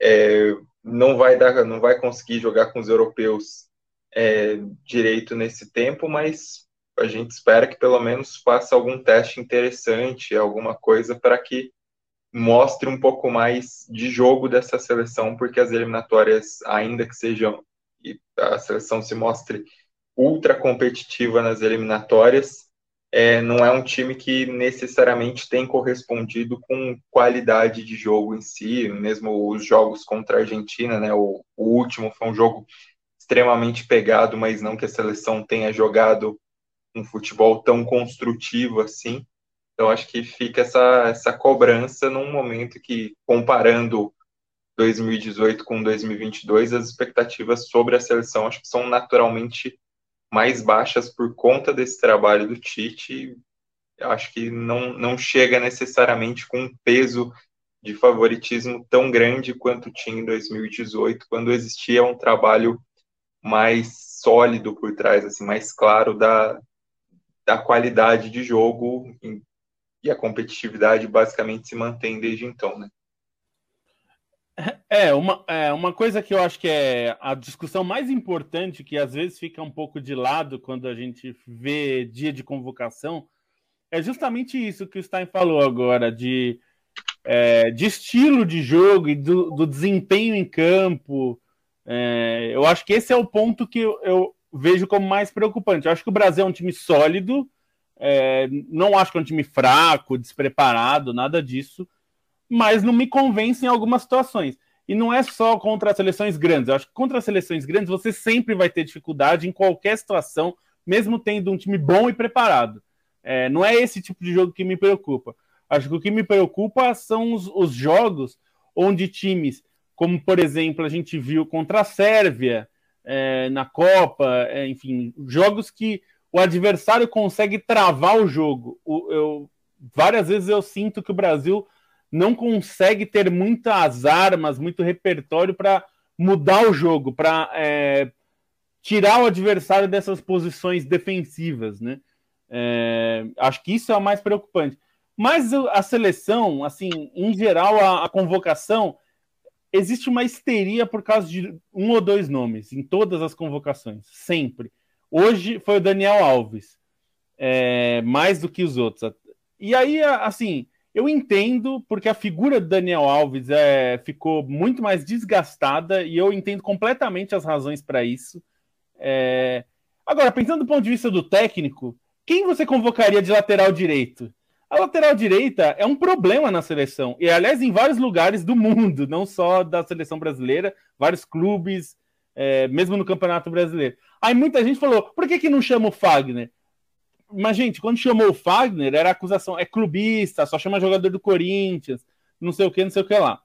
É, não vai dar, não vai conseguir jogar com os europeus é, direito nesse tempo, mas a gente espera que pelo menos faça algum teste interessante, alguma coisa para que mostre um pouco mais de jogo dessa seleção, porque as eliminatórias, ainda que sejam a seleção se mostre ultra competitiva nas eliminatórias, é, não é um time que necessariamente tem correspondido com qualidade de jogo em si, mesmo os jogos contra a Argentina, né? O, o último foi um jogo extremamente pegado, mas não que a seleção tenha jogado um futebol tão construtivo assim. Então acho que fica essa, essa cobrança num momento que, comparando 2018 com 2022, as expectativas sobre a seleção acho que são naturalmente mais baixas por conta desse trabalho do Tite. Acho que não, não chega necessariamente com um peso de favoritismo tão grande quanto tinha em 2018, quando existia um trabalho mais sólido por trás, assim, mais claro da, da qualidade de jogo e a competitividade basicamente se mantém desde então, né? É uma, é, uma coisa que eu acho que é a discussão mais importante, que às vezes fica um pouco de lado quando a gente vê dia de convocação, é justamente isso que o Stein falou agora, de, é, de estilo de jogo e do, do desempenho em campo. É, eu acho que esse é o ponto que eu, eu, vejo como mais preocupante. Eu acho que o Brasil é um time sólido, é, não acho que é um time fraco, despreparado, nada disso mas não me convence em algumas situações. E não é só contra as seleções grandes. Eu acho que contra as seleções grandes você sempre vai ter dificuldade em qualquer situação, mesmo tendo um time bom e preparado. É, não é esse tipo de jogo que me preocupa. Acho que o que me preocupa são os, os jogos onde times, como por exemplo a gente viu contra a Sérvia é, na Copa, é, enfim, jogos que o adversário consegue travar o jogo. O, eu, várias vezes eu sinto que o Brasil não consegue ter muitas armas, muito repertório para mudar o jogo, para é, tirar o adversário dessas posições defensivas, né? É, acho que isso é o mais preocupante. Mas a seleção, assim, em geral, a, a, convocação, existe uma histeria por causa de um ou dois nomes em todas as convocações, sempre. Hoje foi o Daniel Alves, é, mais do que os outros. E aí, assim, eu entendo, porque a figura do Daniel Alves é, ficou muito mais desgastada e eu entendo completamente as razões para isso. É... Agora, pensando do ponto de vista do técnico, quem você convocaria de lateral direito? A lateral direita é um problema na seleção, e aliás, em vários lugares do mundo, não só da seleção brasileira, vários clubes, é, mesmo no Campeonato Brasileiro. Aí muita gente falou: por que, que não chama o Fagner? Mas, gente, quando chamou o Fagner, era acusação, é clubista, só chama jogador do Corinthians, não sei o que, não sei o que lá.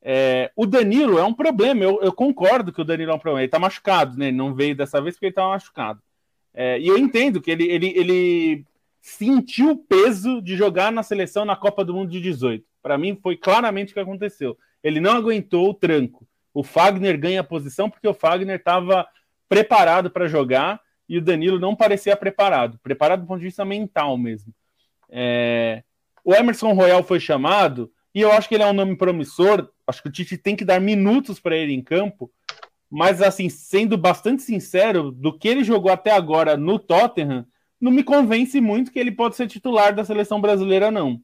É, o Danilo é um problema, eu, eu, concordo que o Danilo é um problema. Ele tá machucado, né? Ele não veio dessa vez porque ele tava machucado. É, e eu entendo que ele, ele, ele sentiu o peso de jogar na seleção na Copa do Mundo de 18. Para mim, foi claramente o que aconteceu. Ele não aguentou o tranco. O Fagner ganha a posição porque o Fagner estava preparado para jogar e o Danilo não parecia preparado, preparado do ponto de vista mental mesmo. É... O Emerson Royal foi chamado e eu acho que ele é um nome promissor. Acho que o Tite tem que dar minutos para ele em campo, mas assim, sendo bastante sincero, do que ele jogou até agora no Tottenham, não me convence muito que ele pode ser titular da seleção brasileira, não.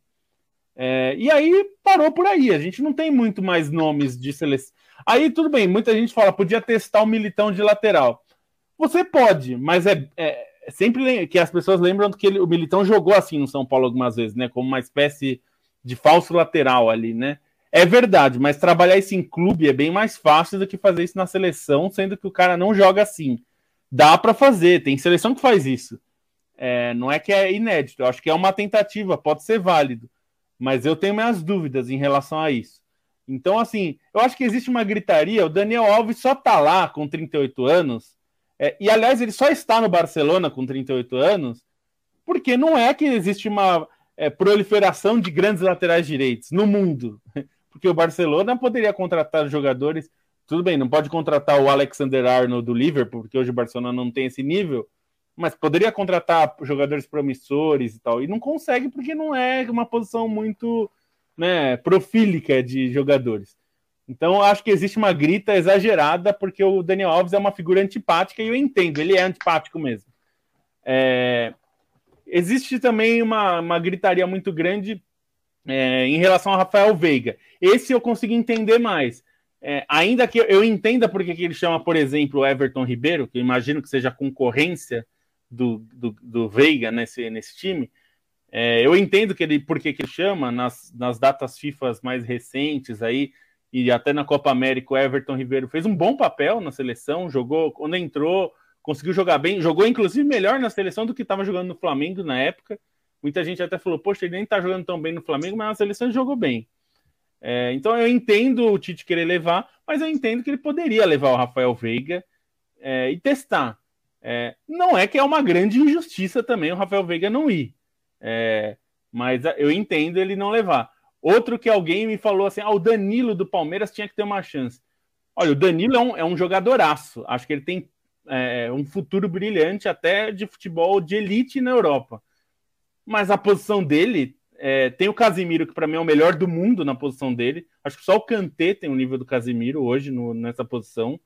É, e aí parou por aí. A gente não tem muito mais nomes de seleção. Aí tudo bem, muita gente fala, podia testar o militão de lateral. Você pode, mas é, é, é sempre que as pessoas lembram que ele, o Militão jogou assim no São Paulo algumas vezes, né? Como uma espécie de falso lateral ali, né? É verdade, mas trabalhar isso em clube é bem mais fácil do que fazer isso na seleção, sendo que o cara não joga assim. Dá para fazer, tem seleção que faz isso. É, não é que é inédito, eu acho que é uma tentativa, pode ser válido, mas eu tenho minhas dúvidas em relação a isso. Então, assim, eu acho que existe uma gritaria. O Daniel Alves só tá lá com 38 anos é, e, aliás, ele só está no Barcelona com 38 anos porque não é que existe uma é, proliferação de grandes laterais direitos no mundo. Porque o Barcelona poderia contratar jogadores. Tudo bem, não pode contratar o Alexander Arnold do Liverpool, porque hoje o Barcelona não tem esse nível, mas poderia contratar jogadores promissores e tal. E não consegue porque não é uma posição muito né, profílica de jogadores. Então, acho que existe uma grita exagerada, porque o Daniel Alves é uma figura antipática e eu entendo, ele é antipático mesmo. É... Existe também uma, uma gritaria muito grande é, em relação ao Rafael Veiga. Esse eu consigo entender mais. É, ainda que eu entenda porque que ele chama, por exemplo, Everton Ribeiro, que eu imagino que seja concorrência do, do, do Veiga nesse, nesse time. É, eu entendo que ele, porque que ele chama nas, nas datas FIFA mais recentes aí, e até na Copa América o Everton Ribeiro fez um bom papel na seleção, jogou quando entrou, conseguiu jogar bem, jogou inclusive melhor na seleção do que estava jogando no Flamengo na época. Muita gente até falou, poxa, ele nem está jogando tão bem no Flamengo, mas na seleção ele jogou bem. É, então eu entendo o Tite querer levar, mas eu entendo que ele poderia levar o Rafael Veiga é, e testar. É, não é que é uma grande injustiça também o Rafael Veiga não ir, é, mas eu entendo ele não levar. Outro que alguém me falou assim: ah, o Danilo do Palmeiras tinha que ter uma chance. Olha, o Danilo é um, é um jogadoraço. Acho que ele tem é, um futuro brilhante até de futebol de elite na Europa. Mas a posição dele é, tem o Casimiro, que para mim é o melhor do mundo na posição dele. Acho que só o Kanté tem o nível do Casimiro hoje no, nessa posição.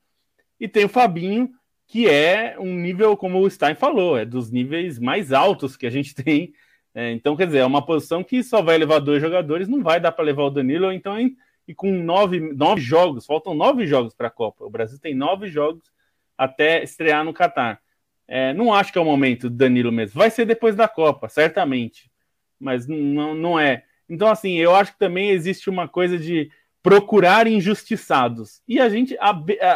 E tem o Fabinho, que é um nível, como o Stein falou, é dos níveis mais altos que a gente tem é, então, quer dizer, é uma posição que só vai levar dois jogadores, não vai dar para levar o Danilo, então, e com nove, nove jogos, faltam nove jogos para a Copa. O Brasil tem nove jogos até estrear no Catar. É, não acho que é o momento do Danilo mesmo. Vai ser depois da Copa, certamente. Mas não, não é. Então, assim, eu acho que também existe uma coisa de procurar injustiçados. E a gente,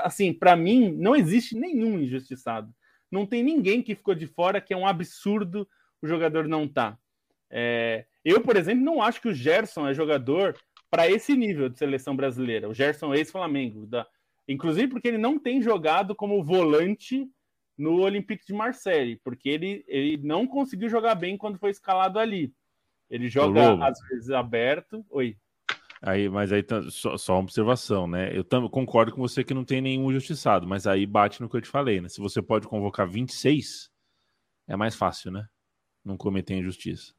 assim, para mim, não existe nenhum injustiçado. Não tem ninguém que ficou de fora que é um absurdo o jogador não tá. É, eu, por exemplo, não acho que o Gerson é jogador para esse nível de seleção brasileira. O Gerson é ex-Flamengo. Inclusive porque ele não tem jogado como volante no Olympique de Marseille, porque ele, ele não conseguiu jogar bem quando foi escalado ali. Ele joga às vezes aberto. Oi. Aí, mas aí só, só uma observação, né? Eu tam, concordo com você que não tem nenhum justiçado, mas aí bate no que eu te falei, né? Se você pode convocar 26, é mais fácil, né? Não cometer injustiça.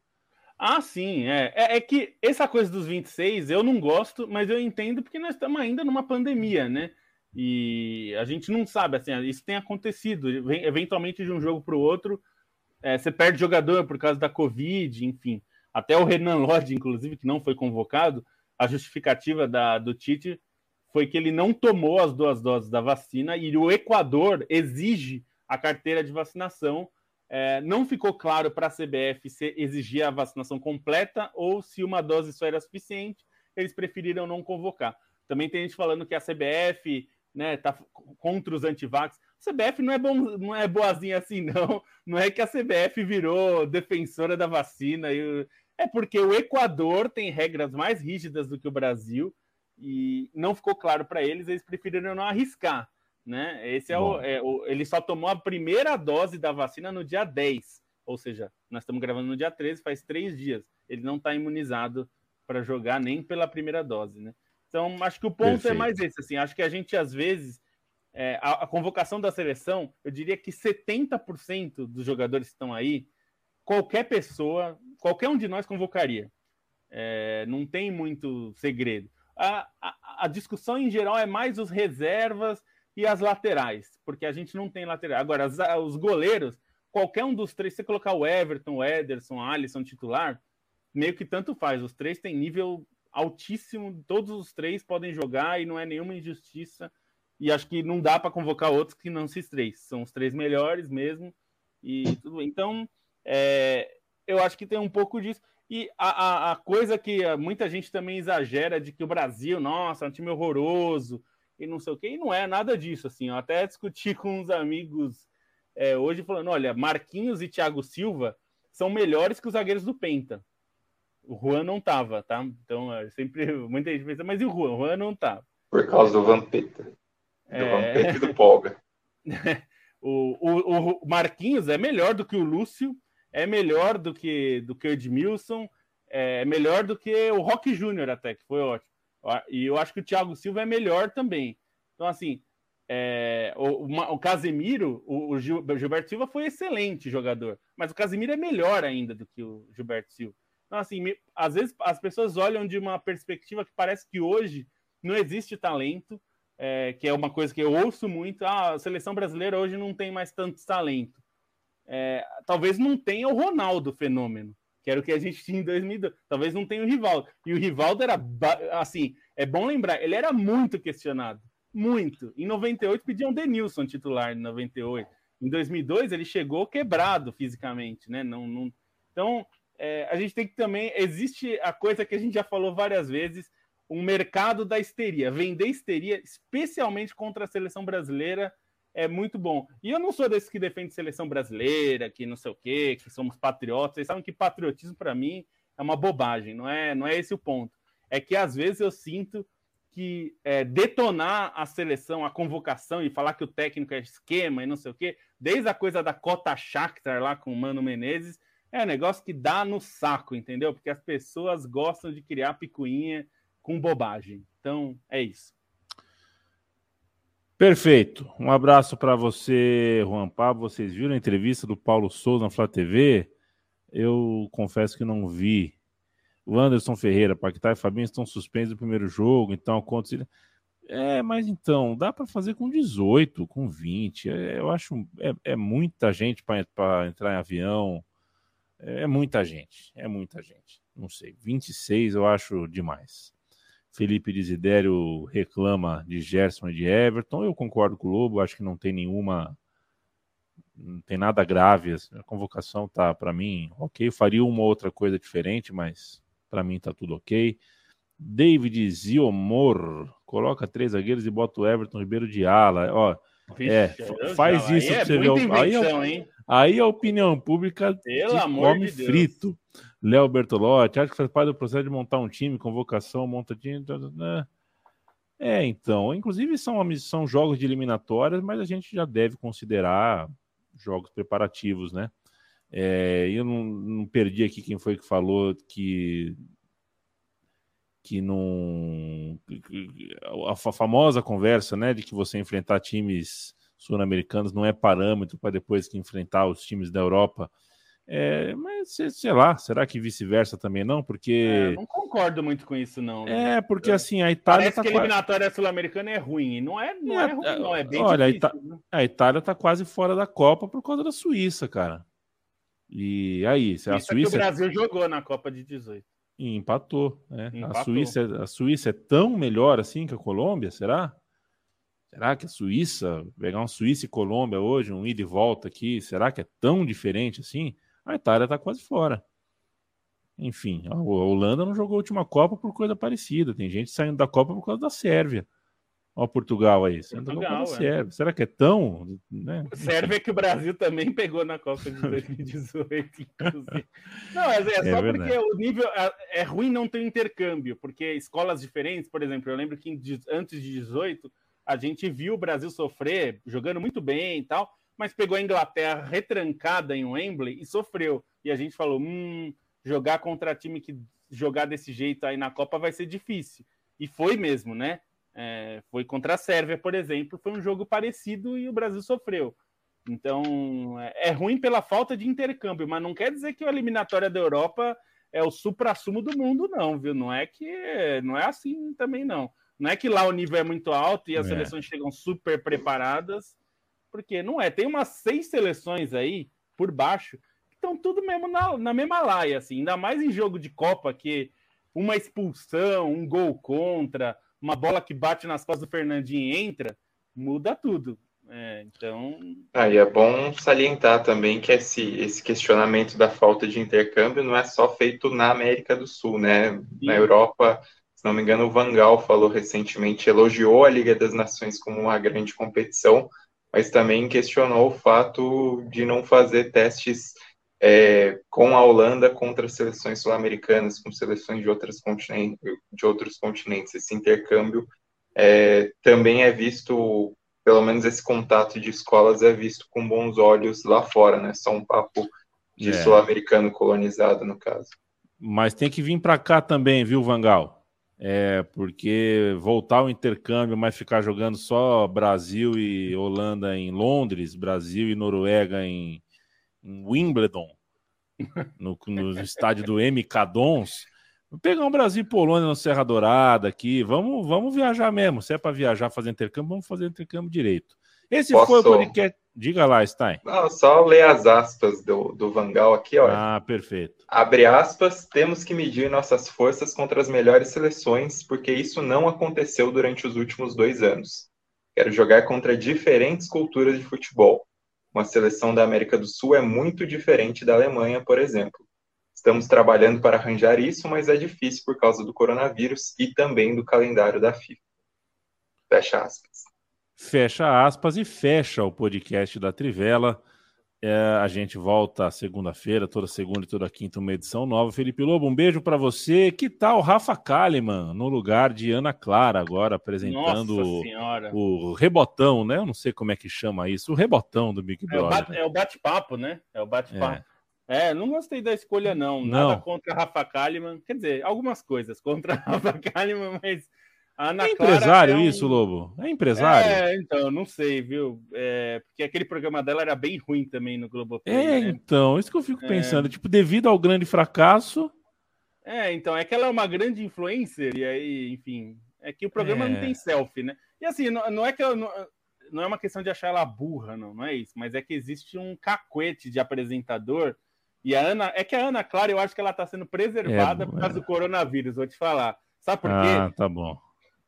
Ah, sim, é. é. é. que essa coisa dos 26 eu não gosto, mas eu entendo porque nós estamos ainda numa pandemia, né? E a gente não sabe, assim, isso tem acontecido. Eventualmente, de um jogo para o outro, é, você perde jogador por causa da Covid, enfim. Até o Renan Lodge, inclusive, que não foi convocado, a justificativa da, do Tite foi que ele não tomou as duas doses da vacina e o Equador exige a carteira de vacinação. É, não ficou claro para a CBF se exigia a vacinação completa ou se uma dose só era suficiente. Eles preferiram não convocar. Também tem gente falando que a CBF né, tá contra os antivax. A CBF não é, bom, não é boazinha assim, não. Não é que a CBF virou defensora da vacina. E, é porque o Equador tem regras mais rígidas do que o Brasil e não ficou claro para eles, eles preferiram não arriscar. Né? Esse é o, é o, Ele só tomou a primeira dose da vacina no dia 10. Ou seja, nós estamos gravando no dia 13, faz três dias. Ele não está imunizado para jogar nem pela primeira dose, né? Então, acho que o ponto Perfeito. é mais esse, assim, acho que a gente, às vezes, é, a, a, convocação da seleção, eu diria que 70% dos jogadores que estão aí, qualquer pessoa, qualquer um de nós convocaria. É, não tem muito segredo. A, a, a, discussão em geral é mais os reservas e as laterais, porque a gente não tem lateral. Agora, as, os goleiros, qualquer um dos três, você colocar o Everton, o Ederson, o Alisson titular, meio que tanto faz. Os três têm nível altíssimo, todos os três podem jogar e não é nenhuma injustiça. E acho que não dá para convocar outros que não se três. São os três melhores mesmo. E tudo. Então, é, eu acho que tem um pouco disso. E a, a, a, coisa que muita gente também exagera de que o Brasil, nossa, é um time horroroso e não sei o quê, e não é nada disso. Assim, eu até discuti com uns amigos é, hoje falando: olha, Marquinhos e Thiago Silva são melhores que os zagueiros do Penta. O Juan não tava, tá? Então, é, sempre muita gente pensa, mas e o Juan? O Juan não tava. Por causa do Vampeta. Do é... Vampeta e do Polga. o, o, o, Marquinhos é melhor do que o Lúcio, é melhor do que, do que o Edmilson, é melhor do que o Rock Júnior até, que foi ótimo. E eu acho que o Thiago Silva é melhor também. Então, assim, é, o, o, Casemiro, o, o Gilberto Silva foi excelente jogador, mas o Casemiro é melhor ainda do que o Gilberto Silva. Então, assim, me, às vezes as pessoas olham de uma perspectiva que parece que hoje não existe talento, é, que é uma coisa que eu ouço muito. Ah, a seleção brasileira hoje não tem mais tanto talento. É, talvez não tenha o Ronaldo fenômeno, que era o que a gente tinha em 2002. Talvez não tenha o Rivaldo. E o Rivaldo era, assim, é bom lembrar, ele era muito questionado. Muito. Em 98 pediam Denilson titular em 98. Em 2002 ele chegou quebrado fisicamente, né? Não, não... Então, é, a gente tem que também. Existe a coisa que a gente já falou várias vezes: um mercado da histeria. Vender histeria, especialmente contra a seleção brasileira, é muito bom. E eu não sou desses que defende seleção brasileira, que não sei o quê, que somos patriotas. Vocês sabem que patriotismo, para mim, é uma bobagem, não é, não é esse o ponto. É que às vezes eu sinto que é, detonar a seleção, a convocação e falar que o técnico é esquema e não sei o quê, desde a coisa da cota Shakhtar lá com o Mano Menezes, é um negócio que dá no saco, entendeu? Porque as pessoas gostam de criar picuinha com bobagem. Então, é isso. Perfeito. Um abraço para você, Juan Pablo. Vocês viram a entrevista do Paulo Souza na Flá TV? Eu confesso que não vi. O Anderson Ferreira, Paquetá e Fabinho estão suspensos no primeiro jogo, então conta. É, mas então, dá para fazer com 18, com 20. É, eu acho é, é muita gente para entrar em avião. É muita gente, é muita gente. Não sei, 26 eu acho demais. Felipe Desidério reclama de Gerson e de Everton. Eu concordo com o Lobo, acho que não tem nenhuma. Não tem nada grave. A convocação tá, para mim, ok. faria uma outra coisa diferente, mas para mim tá tudo ok. David Ziomor coloca três zagueiros e bota o Everton Ribeiro de ala. Ó, Vixe, é, faz isso pra você ver. Aí, é, aí a opinião pública Pelo amor come de frito. Léo Bertolotti, acho que faz parte do processo de montar um time, convocação, monta time. Né? É, então, inclusive são, são jogos de eliminatórias, mas a gente já deve considerar jogos preparativos, né? É, eu não, não, perdi aqui quem foi que falou que que não a famosa conversa, né, de que você enfrentar times sul-americanos não é parâmetro para depois que enfrentar os times da Europa. É, mas sei lá, será que vice-versa também não? Porque. É, não concordo muito com isso, não. Né? É, porque assim, a Itália. Parece tá que a eliminatória sul-americana é ruim. Não é, não é, é ruim, não. É bem Olha, difícil, a, Ita... né? a Itália tá quase fora da Copa por causa da Suíça, cara. E aí, se a Suíça. É que o Brasil jogou na Copa de 18. E empatou, né? Empatou. A, Suíça, a Suíça é tão melhor assim que a Colômbia, será? Será que a Suíça, pegar uma Suíça e Colômbia hoje, um ida e volta aqui, será que é tão diferente assim? A Itália está quase fora. Enfim, a Holanda não jogou a última Copa por coisa parecida. Tem gente saindo da Copa por causa da Sérvia. Olha Portugal aí. Portugal, é. Sérvia. Será que é tão. Né? Sérvia que o Brasil também pegou na Copa de 2018, inclusive. Não, é, é só é porque o nível. É, é ruim não ter intercâmbio, porque escolas diferentes, por exemplo, eu lembro que antes de 18 a gente viu o Brasil sofrer, jogando muito bem e tal, mas pegou a Inglaterra retrancada em Wembley e sofreu. E a gente falou: hum, jogar contra time que jogar desse jeito aí na Copa vai ser difícil. E foi mesmo, né? É, foi contra a Sérvia, por exemplo, foi um jogo parecido e o Brasil sofreu. Então é, é ruim pela falta de intercâmbio, mas não quer dizer que a eliminatória da Europa é o supra-sumo do mundo, não, viu? Não é que não é assim também, não. Não é que lá o nível é muito alto e as é. seleções chegam super preparadas, porque não é. Tem umas seis seleções aí por baixo que estão tudo mesmo na, na mesma laia, assim. Ainda mais em jogo de Copa, que uma expulsão, um gol contra, uma bola que bate nas costas do Fernandinho entra, muda tudo. É, então. Ah, e é bom salientar também que esse, esse questionamento da falta de intercâmbio não é só feito na América do Sul, né? Sim. Na Europa se não me engano, o Vangal falou recentemente, elogiou a Liga das Nações como uma grande competição, mas também questionou o fato de não fazer testes é, com a Holanda contra seleções sul-americanas, com seleções de, outras continentes, de outros continentes. Esse intercâmbio é, também é visto, pelo menos esse contato de escolas é visto com bons olhos lá fora, né? Só um papo de é. sul-americano colonizado, no caso. Mas tem que vir para cá também, viu, Vangal? É, porque voltar ao intercâmbio, mas ficar jogando só Brasil e Holanda em Londres, Brasil e Noruega em, em Wimbledon, no, no estádio do MK Dons. Vou pegar um Brasil e Polônia no Serra Dourada aqui. Vamos, vamos viajar mesmo. Se é para viajar, fazer intercâmbio, vamos fazer intercâmbio direito. Esse Posso... foi o podcast. Diga lá, Stein. Não, só ler as aspas do, do Vangal aqui, ó. Ah, perfeito. Abre aspas, temos que medir nossas forças contra as melhores seleções, porque isso não aconteceu durante os últimos dois anos. Quero jogar contra diferentes culturas de futebol. Uma seleção da América do Sul é muito diferente da Alemanha, por exemplo. Estamos trabalhando para arranjar isso, mas é difícil por causa do coronavírus e também do calendário da FIFA. Fecha aspas fecha aspas e fecha o podcast da Trivela. É, a gente volta segunda-feira, toda segunda e toda quinta, uma edição nova. Felipe Lobo, um beijo para você. Que tal Rafa Kalimann no lugar de Ana Clara, agora apresentando o, o, rebotão, né? Eu não sei como é que chama isso, o rebotão do Big Brother. É o bate-papo, né? É o bate-papo. É. é. não gostei da escolha, não. Nada não. contra Rafa Kalimann. Quer dizer, algumas coisas contra Rafa Kalimann, mas é empresário é um... isso, Lobo? É empresário? É, então, não sei, viu? É, porque aquele programa dela era bem ruim também no Globo. É, né? então, isso que eu fico é... pensando. Tipo, devido ao grande fracasso... É, então, é que ela é uma grande influencer, e aí, enfim... É que o programa não é. tem selfie, né? E assim, não, não é que ela... Não, não é uma questão de achar ela burra, não, não é isso. Mas é que existe um cacuete de apresentador... E a Ana... É que a Ana Clara, eu acho que ela está sendo preservada é, por causa do coronavírus, vou te falar. Sabe por quê? Ah, tá bom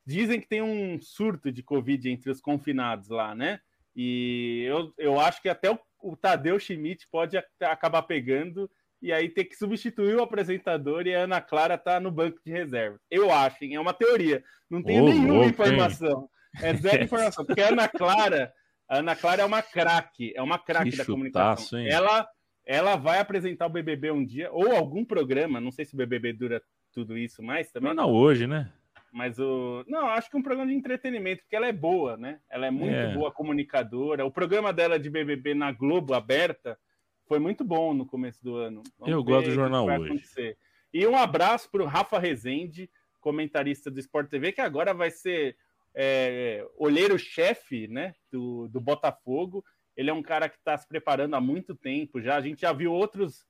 Dizem que tem um surto de Covid entre os confinados lá, né? E eu, eu acho que até o, o Tadeu Schmidt pode acabar pegando e aí ter que substituir o apresentador e a Ana Clara tá no banco de reserva. Eu acho, hein? é uma teoria. Não tenho oh, nenhuma informação. É zero informação, porque a Ana Clara, a Ana Clara é uma craque, é uma craque da comunicação. Hein? Ela, ela vai apresentar o BBB um dia, ou algum programa, não sei se o BBB dura tudo isso mais também. Não, não hoje, né? Mas o. Não, acho que é um programa de entretenimento, porque ela é boa, né? Ela é muito é. boa comunicadora. O programa dela de BBB na Globo aberta foi muito bom no começo do ano. Vamos Eu gosto do jornal hoje. Acontecer. E um abraço para o Rafa Rezende, comentarista do Sport TV, que agora vai ser é, olheiro-chefe né, do, do Botafogo. Ele é um cara que está se preparando há muito tempo já. A gente já viu outros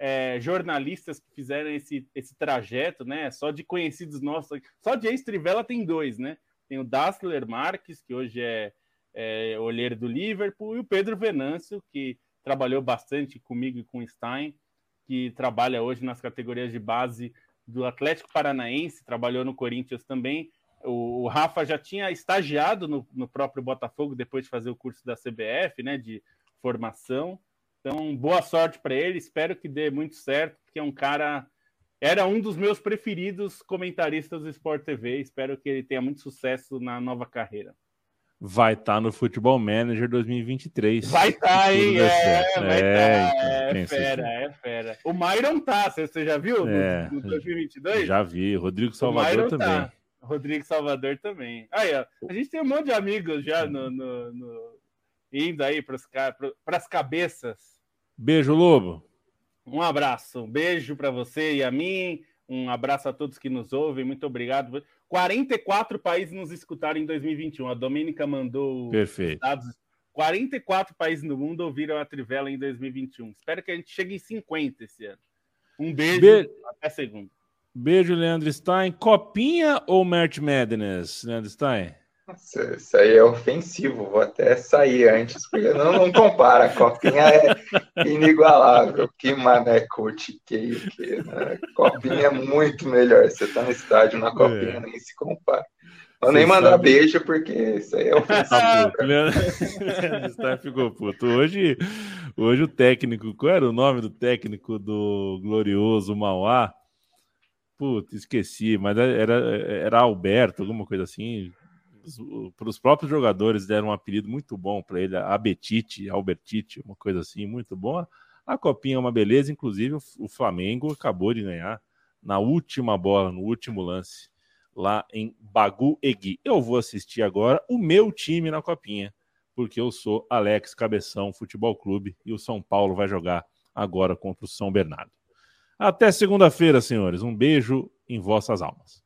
é, jornalistas que fizeram esse, esse trajeto, né? Só de conhecidos nossos. Só de ex-Trivela tem dois, né? Tem o Dassler Marques, que hoje é, é olheiro do Liverpool, e o Pedro Venâncio, que trabalhou bastante comigo e com Stein que trabalha hoje nas categorias de base do Atlético Paranaense, trabalhou no Corinthians também. O, o Rafa já tinha estagiado no, no, próprio Botafogo depois de fazer o curso da CBF, né, de formação. Então, boa sorte para ele. Espero que dê muito certo, porque é um cara. Era um dos meus preferidos comentaristas do Sport TV. Espero que ele tenha muito sucesso na nova carreira vai estar tá no Futebol Manager 2023. Vai estar, tá, hein? É, vai estar. É, tá. é fera, é fera. O Myron tá, você já viu é, no, no 2022? Já vi. Rodrigo Salvador também. Tá. Rodrigo Salvador também. Aí, ó, a gente tem um monte de amigos já no, no, no... indo aí para as cabeças. Beijo, Lobo. Um abraço, um beijo para você e a mim. Um abraço a todos que nos ouvem. Muito obrigado. 44 países nos escutaram em 2021. A Domênica mandou Perfeito. dados. 44 países no mundo ouviram a Trivela em 2021. Espero que a gente chegue em 50 esse ano. Um beijo, Be... até segunda. Beijo, Leandro Stein. Copinha ou Mert Madness, Leandro Stein? Nossa, isso aí é ofensivo, vou até sair antes, porque não, não compara. A copinha é inigualável. Que mané coach, que, que né? Copinha é muito melhor. Você tá no estádio na copinha, é. nem se compara. Vou nem mandar sabe. beijo, porque isso aí é ofensivo. Leandro ficou puto. Hoje, hoje o técnico, qual era o nome do técnico do glorioso Mauá? Puta, esqueci, mas era, era Alberto, alguma coisa assim para os próprios jogadores deram um apelido muito bom para ele, Abetite, Albertite, uma coisa assim, muito boa. A copinha é uma beleza, inclusive o Flamengo acabou de ganhar na última bola, no último lance, lá em Bagu Egui. Eu vou assistir agora o meu time na copinha, porque eu sou Alex Cabeção Futebol Clube e o São Paulo vai jogar agora contra o São Bernardo. Até segunda-feira, senhores. Um beijo em vossas almas.